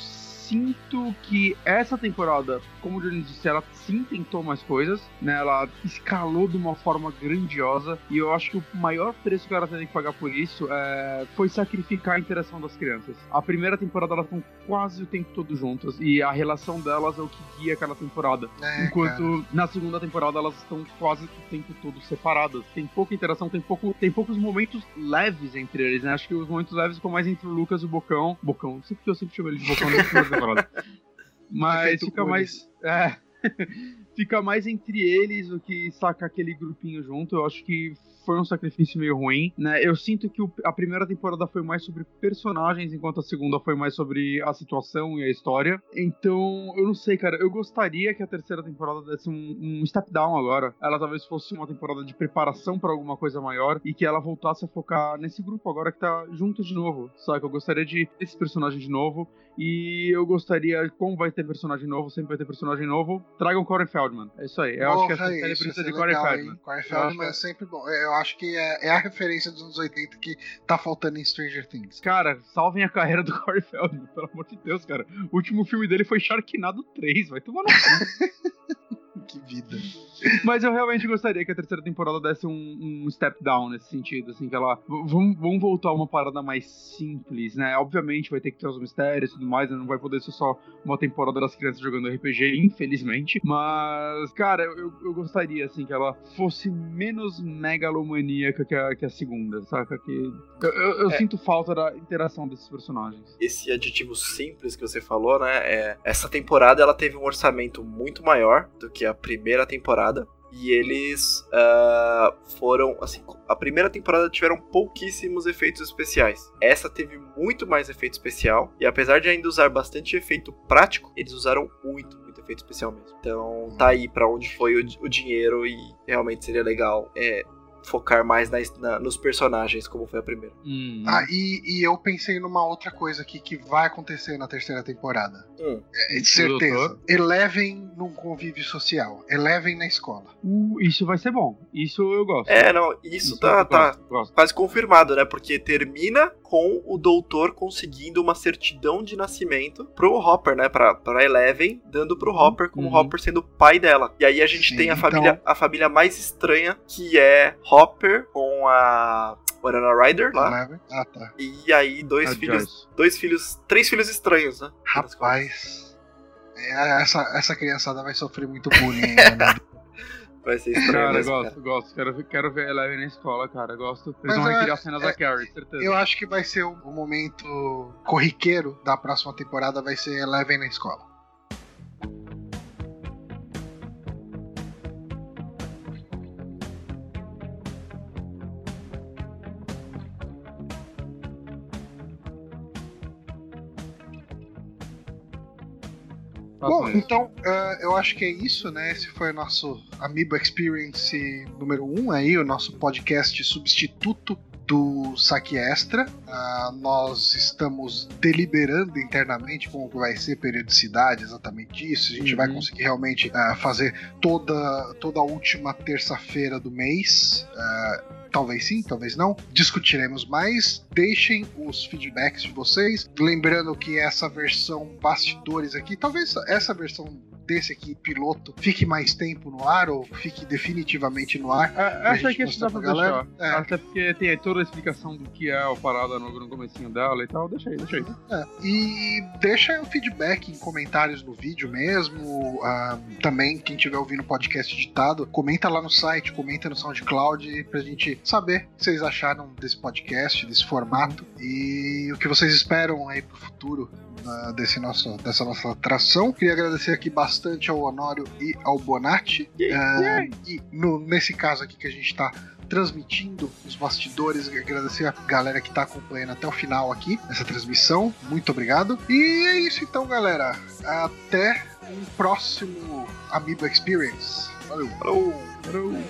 sinto que essa temporada, como o Johnny disse, ela sim tentou mais coisas, né? Ela escalou de uma forma grandiosa e eu acho que o maior preço que ela tem que pagar por isso é, foi sacrificar a interação das crianças. A primeira temporada elas estão quase o tempo todo juntas e a relação delas é o que guia aquela temporada. É, Enquanto cara. na segunda temporada elas estão quase o tempo todo separadas. Tem pouca interação, tem, pouco, tem poucos momentos leves entre eles, né? Acho que os momentos leves ficam mais entre o Lucas e o Bocão. Bocão, sempre que eu sempre chamo ele de Bocão Mas fica mais. É, fica mais entre eles do que saca aquele grupinho junto. Eu acho que foi um sacrifício meio ruim, né? Eu sinto que o, a primeira temporada foi mais sobre personagens, enquanto a segunda foi mais sobre a situação e a história. Então, eu não sei, cara. Eu gostaria que a terceira temporada desse um, um step down agora. Ela talvez fosse uma temporada de preparação para alguma coisa maior e que ela voltasse a focar nesse grupo agora que tá junto de novo, sabe? Eu gostaria de esse personagem de novo e eu gostaria, como vai ter personagem novo, sempre vai ter personagem novo, tragam Corey Feldman. É isso aí. Eu acho que essa série precisa de Corey Feldman. Corey Feldman é sempre bom. Eu acho que é, é, a referência dos anos 80 que tá faltando em Stranger Things. Cara, salvem a carreira do Corey Feldman, pelo amor de Deus, cara. O último filme dele foi Sharknado 3, vai tomar no cu. que vida. Mas eu realmente gostaria que a terceira temporada desse um, um step down nesse sentido, assim, que ela. Vamos, vamos voltar a uma parada mais simples, né? Obviamente vai ter que ter os mistérios e tudo mais, né? não vai poder ser só uma temporada das crianças jogando RPG, infelizmente. Mas, cara, eu, eu gostaria, assim, que ela fosse menos megalomaníaca que a, que a segunda, saca? Que. Eu, eu, é. sinto falta da interação desses personagens. Esse adjetivo simples que você falou, né? É, essa temporada ela teve um orçamento muito maior do que a primeira temporada. E eles uh, foram, assim, a primeira temporada tiveram pouquíssimos efeitos especiais. Essa teve muito mais efeito especial. E apesar de ainda usar bastante efeito prático, eles usaram muito, muito efeito especial mesmo. Então tá aí para onde foi o, o, dinheiro e realmente seria legal. É, focar mais na, na, nos personagens, como foi a primeira. Hum. Ah, e, e, eu pensei numa outra coisa aqui que vai acontecer na terceira temporada. Hum. É, de certeza. Eleven num convívio social. Eleven na escola. Uh, isso vai ser bom. Isso eu gosto. É, não, isso, isso tá, tá quase confirmado, né? Porque termina com o doutor conseguindo uma certidão de nascimento pro Hopper, né? Pra, pra Eleven, dando pro Hopper, como uhum. Hopper sendo o pai dela. E aí a gente Sim, tem a então... família, a família mais estranha, que é Hopper com a Winona Ryder lá. Ah, tá. E aí dois a filhos, Joyce. dois filhos, três filhos estranhos, né? Rapaz, é, essa, essa criançada vai sofrer muito bullying né? Vai ser estranho. Cara, mesmo, gosto, cara. gosto. Quero, quero ver Eleven na escola, cara. Gosto. Eles Mas vão é, recriar cenas é, da Carrie, certeza. Eu acho que vai ser o, o momento corriqueiro da próxima temporada, vai ser Eleven na escola. Bom, então uh, eu acho que é isso, né? Esse foi o nosso Amiibo Experience número 1 um aí, o nosso podcast substituto do Saque Extra. Uh, nós estamos deliberando internamente como vai ser periodicidade, exatamente isso. A gente uhum. vai conseguir realmente uh, fazer toda, toda a última terça-feira do mês. Uh, talvez sim, talvez não. Discutiremos mais. Deixem os feedbacks de vocês. Lembrando que essa versão bastidores aqui, talvez essa versão desse aqui, piloto, fique mais tempo no ar ou fique definitivamente no ar. Acho que dá pra galera. deixar. É. Até porque tem toda a explicação do que é a parada no, no comecinho dela e tal. Deixa aí, deixa aí. É. E deixa o feedback em comentários no vídeo mesmo. Uh, também, quem estiver ouvindo o podcast editado, comenta lá no site, comenta no SoundCloud pra gente saber o que vocês acharam desse podcast, desse formato e o que vocês esperam aí pro futuro uh, desse nosso, dessa nossa atração. Queria agradecer aqui bastante ao Honório e ao Bonatti. Uh, e no, nesse caso aqui que a gente está transmitindo os bastidores. Agradecer a galera que está acompanhando até o final aqui essa transmissão. Muito obrigado. E é isso então, galera. Até um próximo Amiibo Experience. Valeu. Falou. Falou.